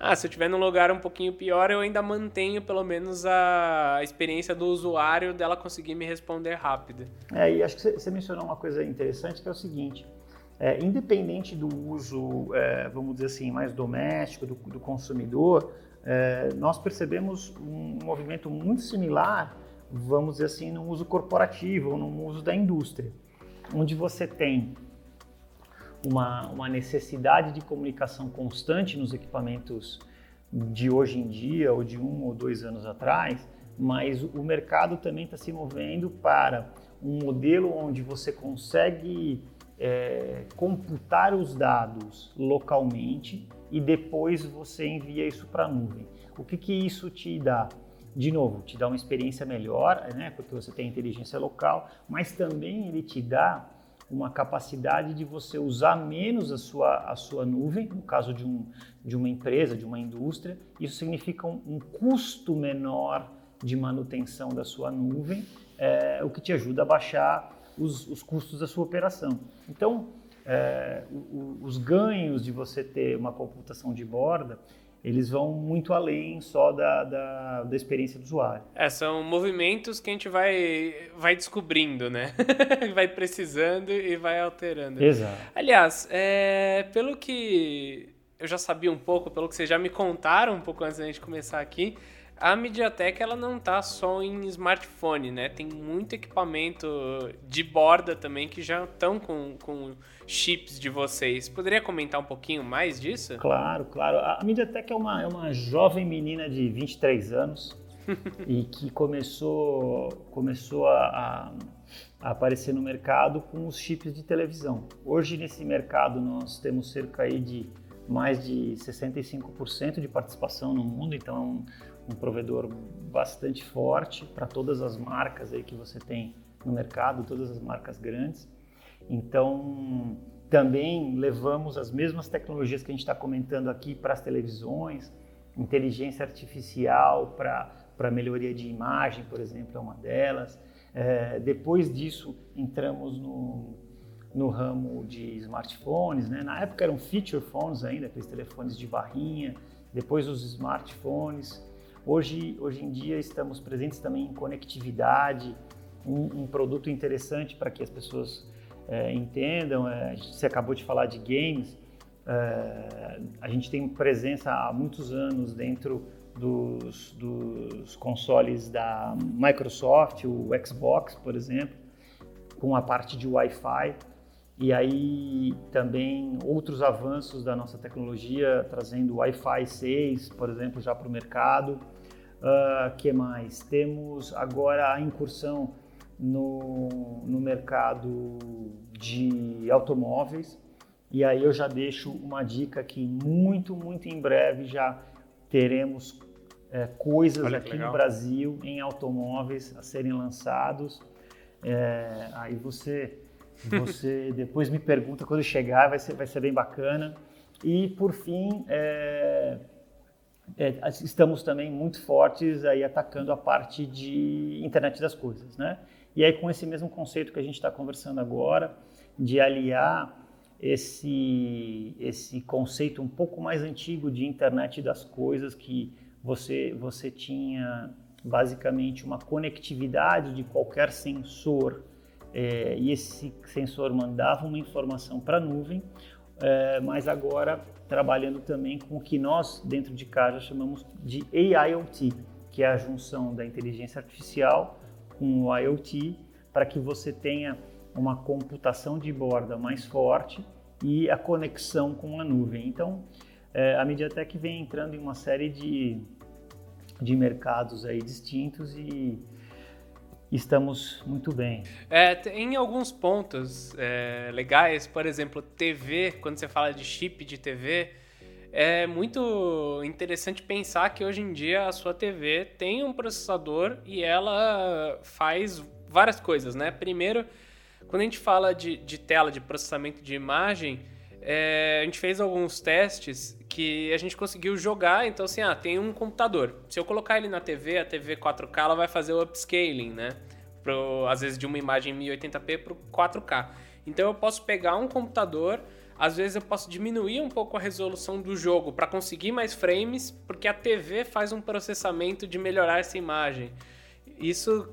Ah, se eu estiver num lugar um pouquinho pior, eu ainda mantenho pelo menos a experiência do usuário dela conseguir me responder rápido.
É, e acho que você mencionou uma coisa interessante que é o seguinte. É, independente do uso, é, vamos dizer assim, mais doméstico do, do consumidor, é, nós percebemos um movimento muito similar, vamos dizer assim, no uso corporativo no uso da indústria, onde você tem uma, uma necessidade de comunicação constante nos equipamentos de hoje em dia ou de um ou dois anos atrás, mas o mercado também está se movendo para um modelo onde você consegue é, computar os dados localmente e depois você envia isso para a nuvem. O que, que isso te dá? De novo, te dá uma experiência melhor, né, porque você tem inteligência local, mas também ele te dá uma capacidade de você usar menos a sua, a sua nuvem, no caso de, um, de uma empresa, de uma indústria. Isso significa um, um custo menor de manutenção da sua nuvem, é, o que te ajuda a baixar os, os custos da sua operação. Então, é, o, os ganhos de você ter uma computação de borda, eles vão muito além só da, da, da, experiência do usuário.
É, são movimentos que a gente vai, vai descobrindo, né? [LAUGHS] vai precisando e vai alterando.
Exato.
Aliás, é, pelo que eu já sabia um pouco, pelo que vocês já me contaram um pouco antes da gente começar aqui, a MediaTek ela não tá só em smartphone, né? Tem muito equipamento de borda também que já estão com, com chips de vocês. Poderia comentar um pouquinho mais disso?
Claro, claro. A MediaTek é uma, é uma jovem menina de 23 anos [LAUGHS] e que começou, começou a, a, aparecer no mercado com os chips de televisão. Hoje nesse mercado nós temos cerca aí de mais de 65% de participação no mundo, então é um, provedor bastante forte para todas as marcas aí que você tem no mercado, todas as marcas grandes. Então, também levamos as mesmas tecnologias que a gente está comentando aqui para as televisões, inteligência artificial para melhoria de imagem, por exemplo, é uma delas. É, depois disso, entramos no, no ramo de smartphones. Né? Na época eram feature phones ainda, aqueles telefones de barrinha, depois os smartphones. Hoje, hoje em dia estamos presentes também em conectividade, um, um produto interessante para que as pessoas é, entendam. É, você acabou de falar de games, é, a gente tem presença há muitos anos dentro dos, dos consoles da Microsoft, o Xbox, por exemplo, com a parte de Wi-Fi. E aí também outros avanços da nossa tecnologia, trazendo Wi-Fi 6, por exemplo, já para o mercado. Uh, que mais? Temos agora a incursão no, no mercado de automóveis. E aí eu já deixo uma dica que muito, muito em breve já teremos é, coisas Olha aqui no Brasil em automóveis a serem lançados. É, aí você, você [LAUGHS] depois me pergunta quando chegar, vai ser, vai ser bem bacana. E por fim, é, é, estamos também muito fortes aí atacando a parte de internet das coisas, né? E aí com esse mesmo conceito que a gente está conversando agora, de aliar esse esse conceito um pouco mais antigo de internet das coisas que você, você tinha basicamente uma conectividade de qualquer sensor é, e esse sensor mandava uma informação para a nuvem, é, mas agora trabalhando também com o que nós dentro de casa chamamos de AIoT, que é a junção da inteligência artificial com o IoT, para que você tenha uma computação de borda mais forte e a conexão com a nuvem. Então, é, a MediaTek vem entrando em uma série de, de mercados aí distintos e estamos muito bem.
É, em alguns pontos é, legais, por exemplo, TV, quando você fala de chip de TV, é muito interessante pensar que hoje em dia a sua TV tem um processador e ela faz várias coisas, né? Primeiro, quando a gente fala de, de tela de processamento de imagem, é, a gente fez alguns testes que a gente conseguiu jogar. Então, assim, ah, tem um computador. Se eu colocar ele na TV, a TV 4K ela vai fazer o upscaling, né? Pro, às vezes de uma imagem 1080p para 4K. Então, eu posso pegar um computador. Às vezes eu posso diminuir um pouco a resolução do jogo para conseguir mais frames, porque a TV faz um processamento de melhorar essa imagem. Isso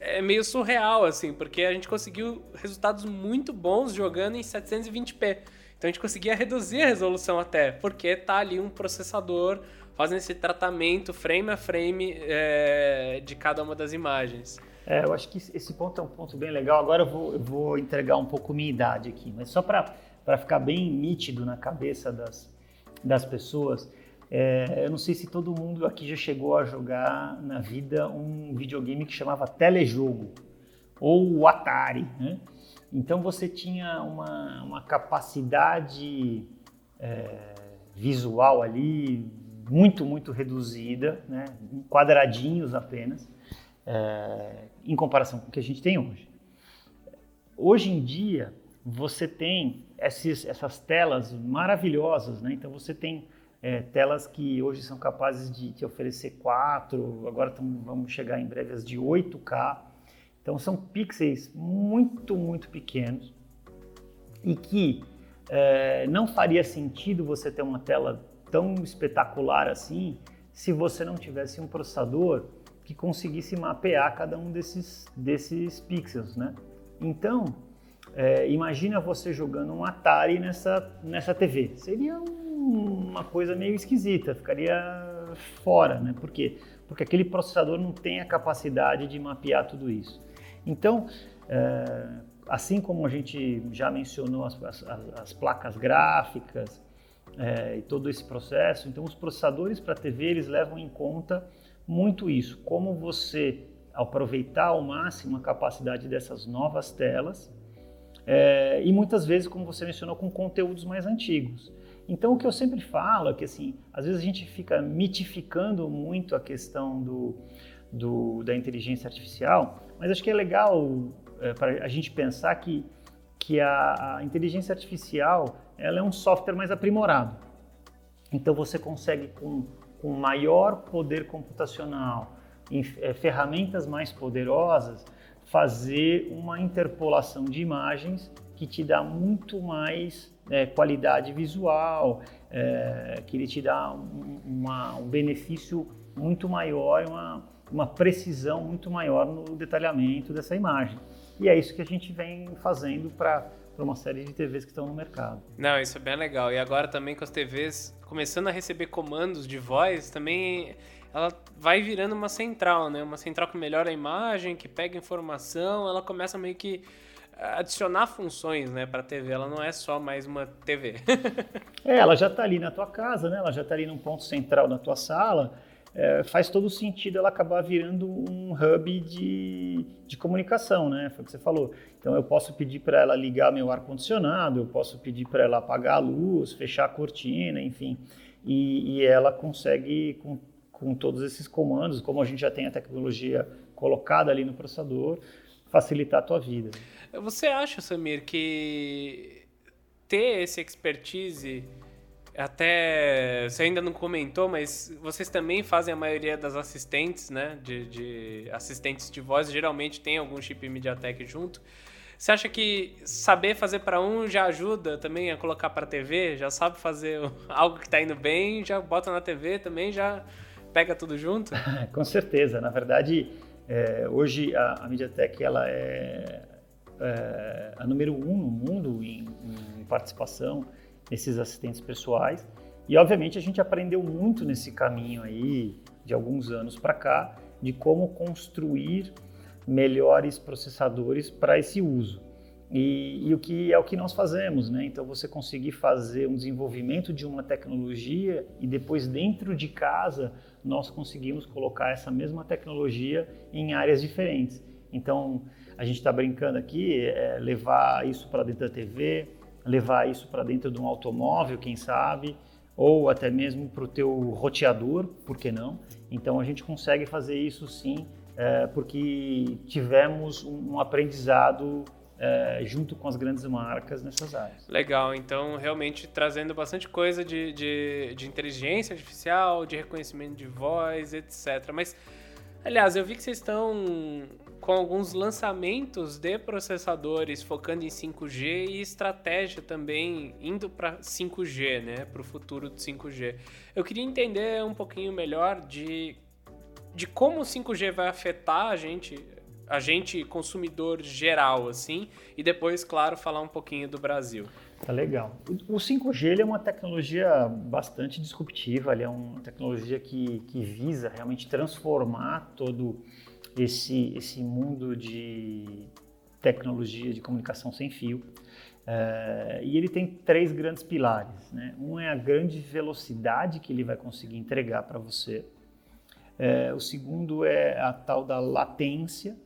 é meio surreal, assim, porque a gente conseguiu resultados muito bons jogando em 720p. Então a gente conseguia reduzir a resolução até, porque tá ali um processador fazendo esse tratamento frame a frame é, de cada uma das imagens.
É, eu acho que esse ponto é um ponto bem legal. Agora eu vou, eu vou entregar um pouco minha idade aqui, mas só para ficar bem nítido na cabeça das, das pessoas, é, eu não sei se todo mundo aqui já chegou a jogar na vida um videogame que chamava Telejogo ou o Atari, né? Então você tinha uma, uma capacidade é, visual ali muito, muito reduzida, né? quadradinhos apenas, é, em comparação com o que a gente tem hoje. Hoje em dia, você tem esses, essas telas maravilhosas, né? então você tem é, telas que hoje são capazes de te oferecer 4, agora tamo, vamos chegar em breve as de 8K, então são pixels muito, muito pequenos e que é, não faria sentido você ter uma tela tão espetacular assim se você não tivesse um processador que conseguisse mapear cada um desses, desses pixels, né? Então, é, imagina você jogando um Atari nessa, nessa TV. Seria um, uma coisa meio esquisita, ficaria fora, né? Por quê? Porque aquele processador não tem a capacidade de mapear tudo isso. Então, é, assim como a gente já mencionou as, as, as placas gráficas é, e todo esse processo, então os processadores para TV eles levam em conta muito isso, como você aproveitar ao máximo a capacidade dessas novas telas é, e muitas vezes, como você mencionou, com conteúdos mais antigos. Então, o que eu sempre falo é que, assim, às vezes a gente fica mitificando muito a questão do, do da inteligência artificial, mas acho que é legal é, para a gente pensar que, que a, a, inteligência artificial ela é um software mais aprimorado. Então você consegue com, com maior poder computacional, em é, ferramentas mais poderosas, fazer uma interpolação de imagens que te dá muito mais é, qualidade visual, é, que ele te dá um, uma, um benefício muito maior, uma, uma precisão muito maior no detalhamento dessa imagem. E é isso que a gente vem fazendo para uma série de TVs que estão no mercado.
Não, isso é bem legal. E agora também com as TVs começando a receber comandos de voz, também ela vai virando uma central, né? Uma central que melhora a imagem, que pega informação, ela começa meio que adicionar funções, né, para a TV. Ela não é só mais uma TV. [LAUGHS]
é, ela já está ali na tua casa, né? Ela já está ali num ponto central na tua sala é, faz todo sentido ela acabar virando um hub de, de comunicação, né? Foi o que você falou. Então eu posso pedir para ela ligar meu ar condicionado, eu posso pedir para ela apagar a luz, fechar a cortina, enfim, e, e ela consegue com, com todos esses comandos, como a gente já tem a tecnologia colocada ali no processador, facilitar a tua vida.
Você acha, Samir, que ter esse expertise até você ainda não comentou, mas vocês também fazem a maioria das assistentes, né? De, de assistentes de voz, geralmente tem algum chip MediaTek junto. Você acha que saber fazer para um já ajuda também a colocar para TV? Já sabe fazer [LAUGHS] algo que está indo bem, já bota na TV também, já pega tudo junto? [LAUGHS]
Com certeza. Na verdade, é, hoje a, a MediaTek ela é, é, a número um no mundo em, em participação nesses assistentes pessoais. E obviamente a gente aprendeu muito nesse caminho aí de alguns anos para cá de como construir melhores processadores para esse uso. E, e, o que é o que nós fazemos, né? Então você conseguir fazer um desenvolvimento de uma tecnologia e depois dentro de casa nós conseguimos colocar essa mesma tecnologia em áreas diferentes. Então a gente está brincando aqui, é, levar isso para dentro da TV, levar isso para dentro de um automóvel, quem sabe, ou até mesmo para o teu roteador, por que não? Então a gente consegue fazer isso sim, é, porque tivemos um, um aprendizado é, junto com as grandes marcas nessas áreas.
Legal, então realmente trazendo bastante coisa de, de, de inteligência artificial, de reconhecimento de voz, etc. Mas, aliás, eu vi que vocês estão com alguns lançamentos de processadores focando em 5G e estratégia também indo para 5G, né, para o futuro do 5G. Eu queria entender um pouquinho melhor de, de como o 5G vai afetar a gente a gente consumidor geral, assim, e depois, claro, falar um pouquinho do Brasil.
Tá legal. O 5G é uma tecnologia bastante disruptiva, é uma tecnologia que, que visa realmente transformar todo esse, esse mundo de tecnologia de comunicação sem fio. É, e ele tem três grandes pilares. Né? Um é a grande velocidade que ele vai conseguir entregar para você. É, o segundo é a tal da latência,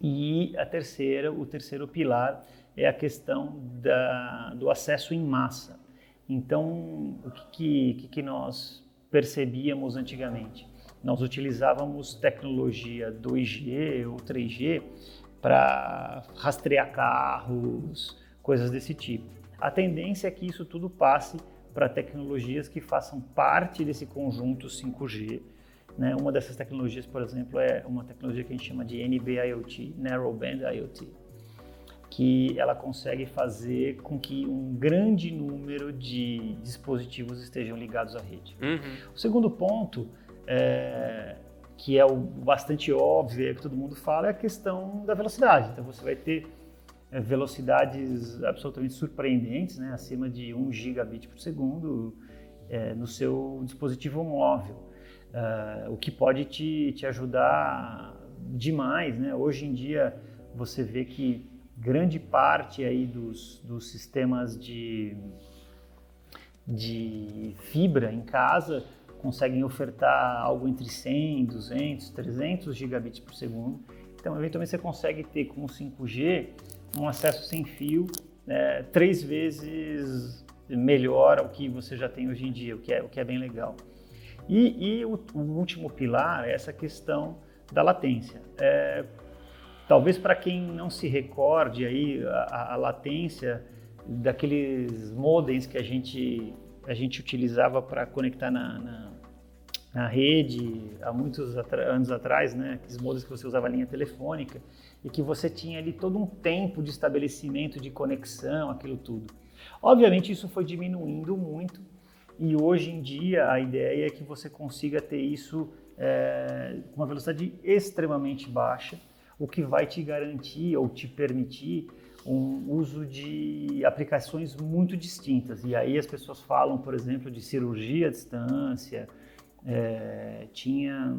e a terceira, o terceiro pilar é a questão da, do acesso em massa. Então, o que, que, que nós percebíamos antigamente? Nós utilizávamos tecnologia 2G ou 3G para rastrear carros, coisas desse tipo. A tendência é que isso tudo passe para tecnologias que façam parte desse conjunto 5G, né? Uma dessas tecnologias, por exemplo, é uma tecnologia que a gente chama de NB-IoT, Narrowband IoT, que ela consegue fazer com que um grande número de dispositivos estejam ligados à rede. Uhum. O segundo ponto, é, que é o bastante óbvio, é que todo mundo fala, é a questão da velocidade. Então você vai ter é, velocidades absolutamente surpreendentes, né? acima de 1 gigabit por segundo, é, no seu dispositivo móvel uh, o que pode te, te ajudar demais. Né? Hoje em dia você vê que grande parte aí dos, dos sistemas de, de fibra em casa conseguem ofertar algo entre 100, 200, 300 gigabits por segundo. Então, eventualmente, você consegue ter com o 5G um acesso sem fio né, três vezes melhor ao que você já tem hoje em dia, o que é, o que é bem legal. E, e o, o, último pilar é essa questão da latência. É, talvez para quem não se recorde aí a, a, latência daqueles modems que a gente a gente utilizava para conectar na, na, na, rede há muitos anos atrás, né? Aqueles modems que você usava linha telefônica e que você tinha ali todo um tempo de estabelecimento de conexão, aquilo tudo. Obviamente isso foi diminuindo muito e hoje em dia a ideia é que você consiga ter isso é, com uma velocidade extremamente baixa, o que vai te garantir ou te permitir um uso de aplicações muito distintas. E aí as pessoas falam, por exemplo, de cirurgia à distância. É, tinha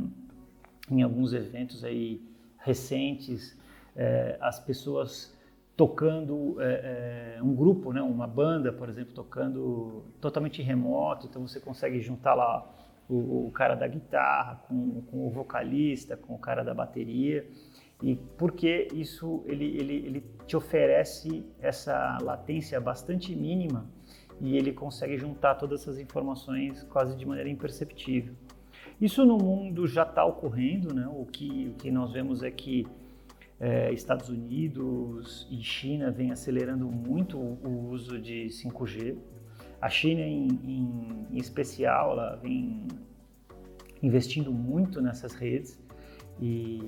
em alguns eventos aí recentes é, as pessoas tocando é, é, um grupo, né, uma banda, por exemplo, tocando totalmente remoto, então você consegue juntar lá o, o cara da guitarra com, com, o vocalista, com o cara da bateria, e porque isso ele, ele, ele te oferece essa latência bastante mínima e ele consegue juntar todas essas informações quase de maneira imperceptível. Isso no mundo já está ocorrendo, né? o, que, o que nós vemos é que é, Estados Unidos e China vêm acelerando muito o uso de 5G. A China, em, em, em especial, ela vem investindo muito nessas redes e,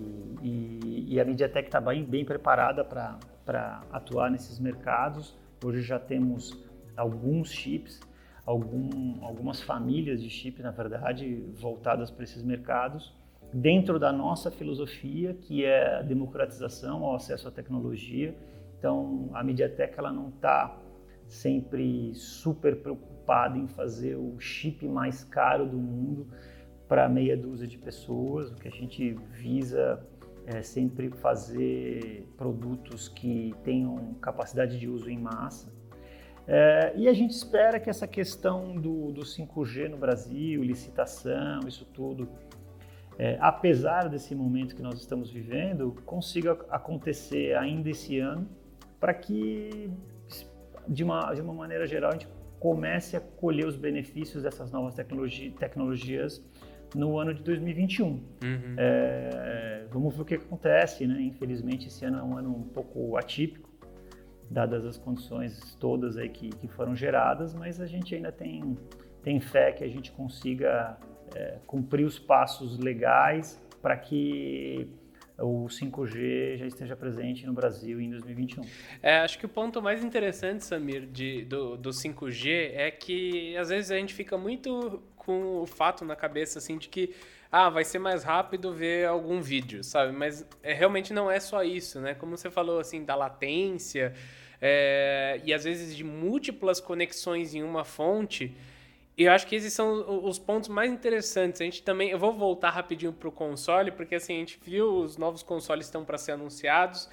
e, e a MediaTek está bem, bem preparada para atuar nesses mercados. Hoje já temos alguns chips, algum, algumas famílias de chip, na verdade, voltadas para esses mercados, dentro da nossa filosofia, que é a democratização ao acesso à tecnologia. Então, a MediaTek ela não está sempre super preocupada em fazer o chip mais caro do mundo para meia dúzia de pessoas. O que a gente visa é sempre fazer produtos que tenham capacidade de uso em massa. É, e a gente espera que essa questão do, do 5G no Brasil, licitação, isso tudo, é, apesar desse momento que nós estamos vivendo, consiga acontecer ainda esse ano, para que, de uma, de uma maneira geral, a gente comece a colher os benefícios dessas novas tecnologia, tecnologias no ano de 2021. Uhum. É, vamos ver o que acontece, né? Infelizmente, esse ano é um ano um pouco atípico, dadas as condições todas aí que, que foram geradas, mas a gente ainda tem, tem fé que a gente consiga é, cumprir os passos legais para que o 5G já esteja presente no Brasil em 2021.
É, acho que o ponto mais interessante, Samir, de, do, do 5G é que às vezes a gente fica muito com o fato na cabeça assim de que ah, vai ser mais rápido ver algum vídeo, sabe? Mas é, realmente não é só isso, né? Como você falou assim da latência é, e às vezes de múltiplas conexões em uma fonte. Eu acho que esses são os pontos mais interessantes. A gente também, eu vou voltar rapidinho para o console, porque assim, a gente viu os novos consoles estão para ser anunciados.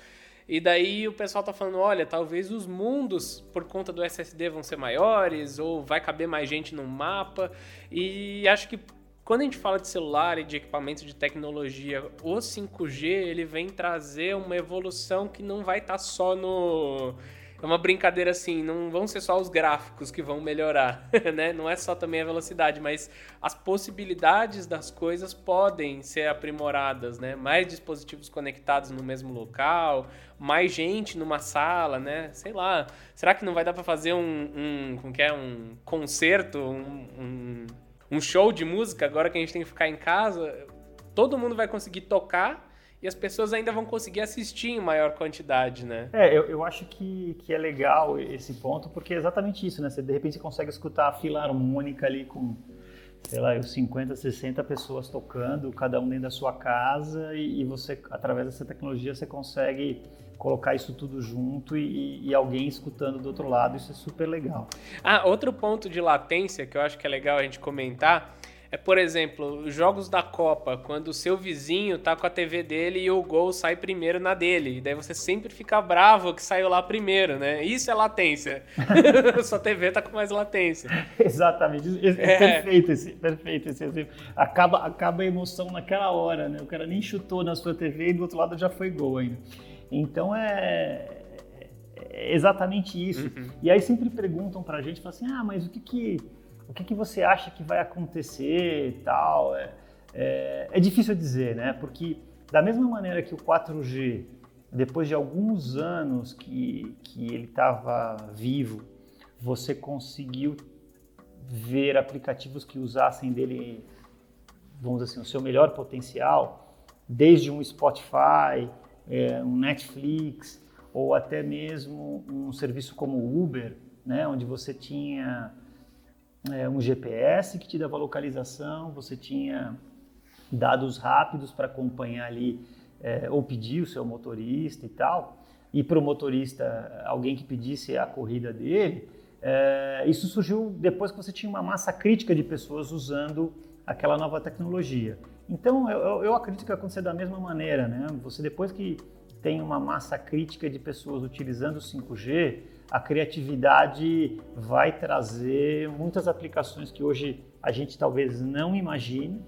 E daí o pessoal tá falando, olha, talvez os mundos por conta do SSD vão ser maiores ou vai caber mais gente no mapa. E acho que quando a gente fala de celular e de equipamento de tecnologia, o 5G ele vem trazer uma evolução que não vai estar tá só no é uma brincadeira assim, não vão ser só os gráficos que vão melhorar, [LAUGHS] né? Não é só também a velocidade, mas as possibilidades das coisas podem ser aprimoradas, né? Mais dispositivos conectados no mesmo local, mais gente numa sala, né? Sei lá. Será que não vai dar para fazer um, um, como que é, um concerto, um, um, um show de música agora que a gente tem que ficar em casa? Todo mundo vai conseguir tocar e as pessoas ainda vão conseguir assistir em maior quantidade, né?
É, eu, eu acho que, que é legal esse ponto, porque é exatamente isso, né? Você de repente consegue escutar a fila harmônica ali com, sei lá, 50, 60 pessoas tocando, cada um dentro da sua casa, e, e você, através dessa tecnologia, você consegue colocar isso tudo junto e, e, alguém escutando do outro lado, isso é super legal.
Ah, outro ponto de latência que eu acho que é legal a gente comentar é, por exemplo, jogos da Copa, quando o seu vizinho tá com a TV dele e o gol sai primeiro na dele. E daí você sempre fica bravo que saiu lá primeiro, né? Isso é latência. [LAUGHS] Sua TV tá com mais latência. [LAUGHS]
Exatamente. É. Perfeito esse, perfeito esse exemplo. Acaba, acaba a emoção naquela hora, né? O cara nem chutou na sua TV e do outro lado já foi gol ainda. Então é, é exatamente isso. Uhum. E aí sempre perguntam pra gente, falam assim, ah, mas o que que o que, que você acha que vai acontecer e tal. É, é, é difícil dizer, né? Porque da mesma maneira que o 4G, depois de alguns anos que, que ele estava vivo, você conseguiu ver aplicativos que usassem dele, vamos dizer assim, o seu melhor potencial, desde um Spotify, é, um Netflix, ou até mesmo um serviço como o Uber, né, onde você tinha é, um GPS que te dava localização, você tinha dados rápidos para acompanhar ali é, ou pedir o seu motorista e tal, e para o motorista, alguém que pedisse a corrida dele, é, isso surgiu depois que você tinha uma massa crítica de pessoas usando aquela nova tecnologia. Então, eu, eu acredito que vai acontecer da mesma maneira, né? Você depois que tem uma massa crítica de pessoas utilizando o 5G, a criatividade vai trazer muitas aplicações que hoje a gente talvez não imagine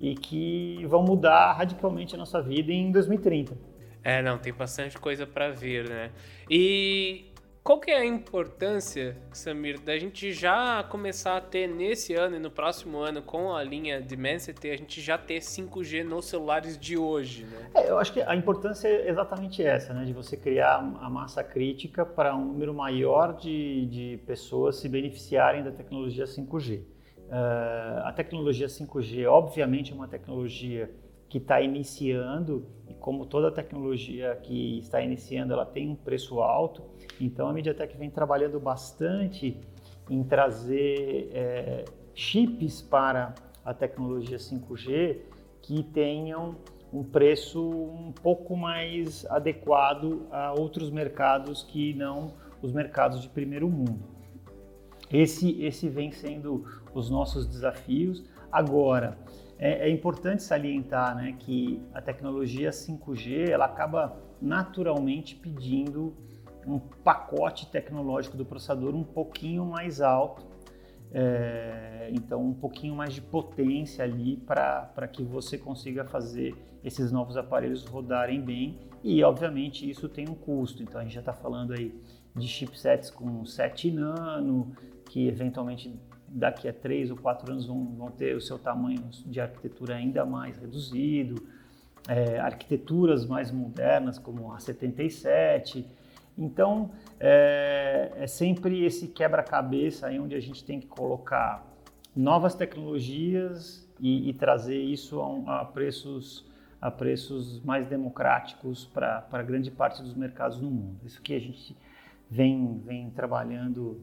e que vão mudar radicalmente a nossa vida em 2030.
É, não, tem bastante coisa para ver, né? E qual que é a importância, Samir, da gente já começar a ter nesse ano e no próximo ano com a linha Dimensity, a gente já ter 5G nos celulares de hoje, né?
É, eu acho que a importância é exatamente essa, né? De você criar a massa crítica para um número maior de, de pessoas se beneficiarem da tecnologia 5G. Uh, a tecnologia 5G, obviamente, é uma tecnologia que está iniciando como toda tecnologia que está iniciando, ela tem um preço alto. Então a MediaTek vem trabalhando bastante em trazer é, chips para a tecnologia 5G que tenham um preço um pouco mais adequado a outros mercados que não os mercados de primeiro mundo. Esse, esse vem sendo os nossos desafios. Agora, é, é importante salientar né, que a tecnologia 5G ela acaba naturalmente pedindo um pacote tecnológico do processador um pouquinho mais alto, é, então um pouquinho mais de potência ali para que você consiga fazer esses novos aparelhos rodarem bem. E obviamente isso tem um custo, então a gente já está falando aí de chipsets com 7 nano, que eventualmente daqui a 3 ou 4 anos vão, vão ter o seu tamanho de arquitetura ainda mais reduzido, é, arquiteturas mais modernas como a 77, então, é, é sempre esse quebra-cabeça aí onde a gente tem que colocar novas tecnologias e, e trazer isso a, a, preços, a preços mais democráticos para grande parte dos mercados no mundo. Isso que a gente vem, vem trabalhando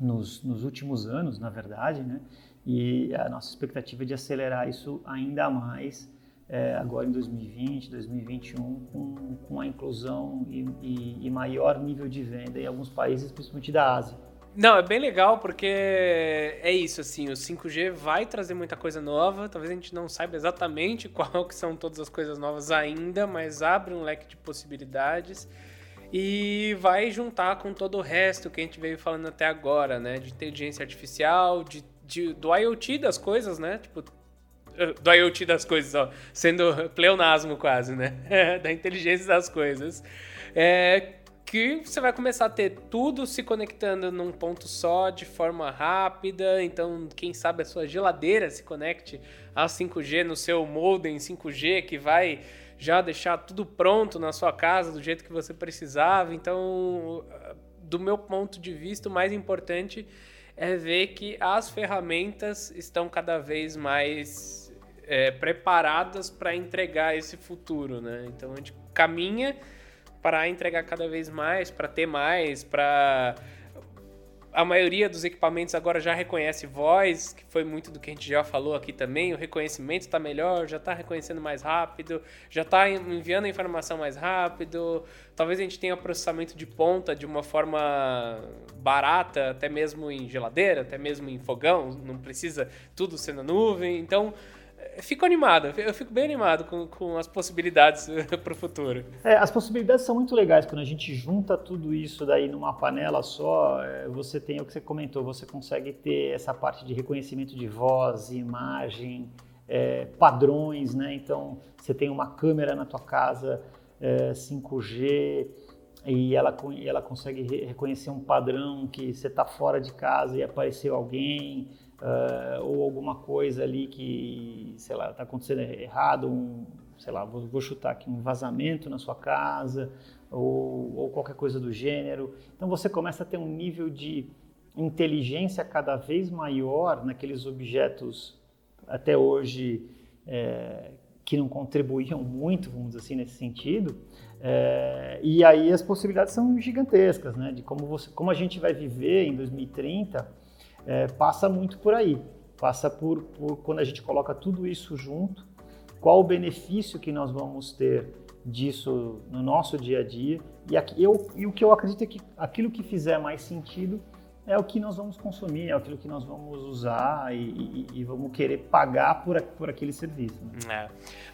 nos, nos últimos anos, na verdade, né? e a nossa expectativa é de acelerar isso ainda mais é, agora em 2020, 2021, com, com a inclusão e, e, e, maior nível de venda em alguns países, principalmente da Ásia.
Não, é bem legal porque é isso, assim, o 5G vai trazer muita coisa nova, talvez a gente não saiba exatamente [LAUGHS] qual que são todas as coisas novas ainda, mas abre um leque de possibilidades e vai juntar com todo o resto que a gente veio falando até agora, né, de inteligência artificial, de, de do IoT das coisas, né, tipo, do IoT das coisas, ó, sendo [LAUGHS] pleonasmo quase, né? [LAUGHS] da inteligência das coisas. É que você vai começar a ter tudo se conectando num ponto só, de forma rápida. Então, quem sabe a sua geladeira se conecte a 5G no seu modem 5G, que vai já deixar tudo pronto na sua casa do jeito que você precisava. Então, do meu ponto de vista, o mais importante é ver que as ferramentas estão cada vez mais é, preparadas para entregar esse futuro, né? Então a gente caminha para entregar cada vez mais, para ter mais, para a maioria dos equipamentos agora já reconhece voz, que foi muito do que a gente já falou aqui também. O reconhecimento está melhor, já está reconhecendo mais rápido, já está enviando a informação mais rápido. Talvez a gente tenha processamento de ponta de uma forma barata, até mesmo em geladeira, até mesmo em fogão, não precisa tudo ser na nuvem. Então, fico animado, eu fico bem animado com, com as possibilidades para o futuro.
É, as possibilidades são muito legais quando a gente junta tudo isso daí numa panela só. É, você tem o que você comentou, você consegue ter essa parte de reconhecimento de voz, imagem, é, padrões, né? Então você tem uma câmera na tua casa é, 5G e ela, ela consegue reconhecer um padrão que você está fora de casa e apareceu alguém uh, ou alguma coisa ali que, sei lá, está acontecendo errado, um, sei lá, vou, vou, chutar aqui, um vazamento na sua casa ou, ou qualquer coisa do gênero. Então você começa a ter um nível de inteligência cada vez maior naqueles objetos até hoje é, que não contribuíam muito, vamos dizer assim, nesse sentido. É, e aí as possibilidades são gigantescas, né? De como, você, como a gente vai viver em 2030 é, passa muito por aí. Passa por, por quando a gente coloca tudo isso junto, qual o benefício que nós vamos ter disso no nosso dia a dia. E, aqui, eu, e o que eu acredito é que aquilo que fizer mais sentido é o que nós vamos consumir, é aquilo que nós vamos usar e, e, e vamos querer pagar por, por aquele serviço.
Né? É.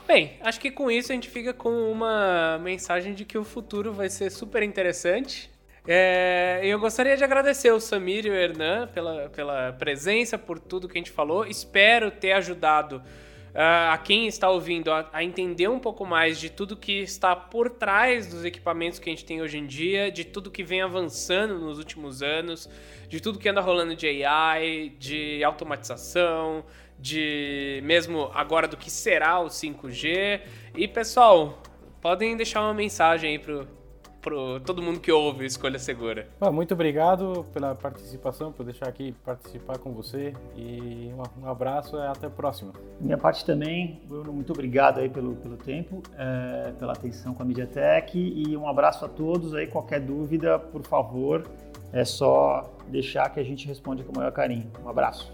Bem, acho que com isso a gente fica com uma mensagem de que o futuro vai ser super interessante. É, eu gostaria de agradecer o Samir e o Hernan pela, pela presença, por tudo que a gente falou. Espero ter ajudado uh, a quem está ouvindo a, a, entender um pouco mais de tudo que está por trás dos equipamentos que a gente tem hoje em dia, de tudo que vem avançando nos últimos anos, de tudo que anda rolando de AI, de automatização, de mesmo agora do que será o 5G. E pessoal, podem deixar uma mensagem aí pro para todo mundo que ouve Escolha Segura.
muito obrigado pela participação, por deixar aqui participar com você e um, abraço e até a próxima.
Minha parte também, Bruno, muito obrigado aí pelo, pelo tempo, é, pela atenção com a MediaTek e um abraço a todos aí, qualquer dúvida, por favor, é só deixar que a gente responde com o maior carinho. Um abraço.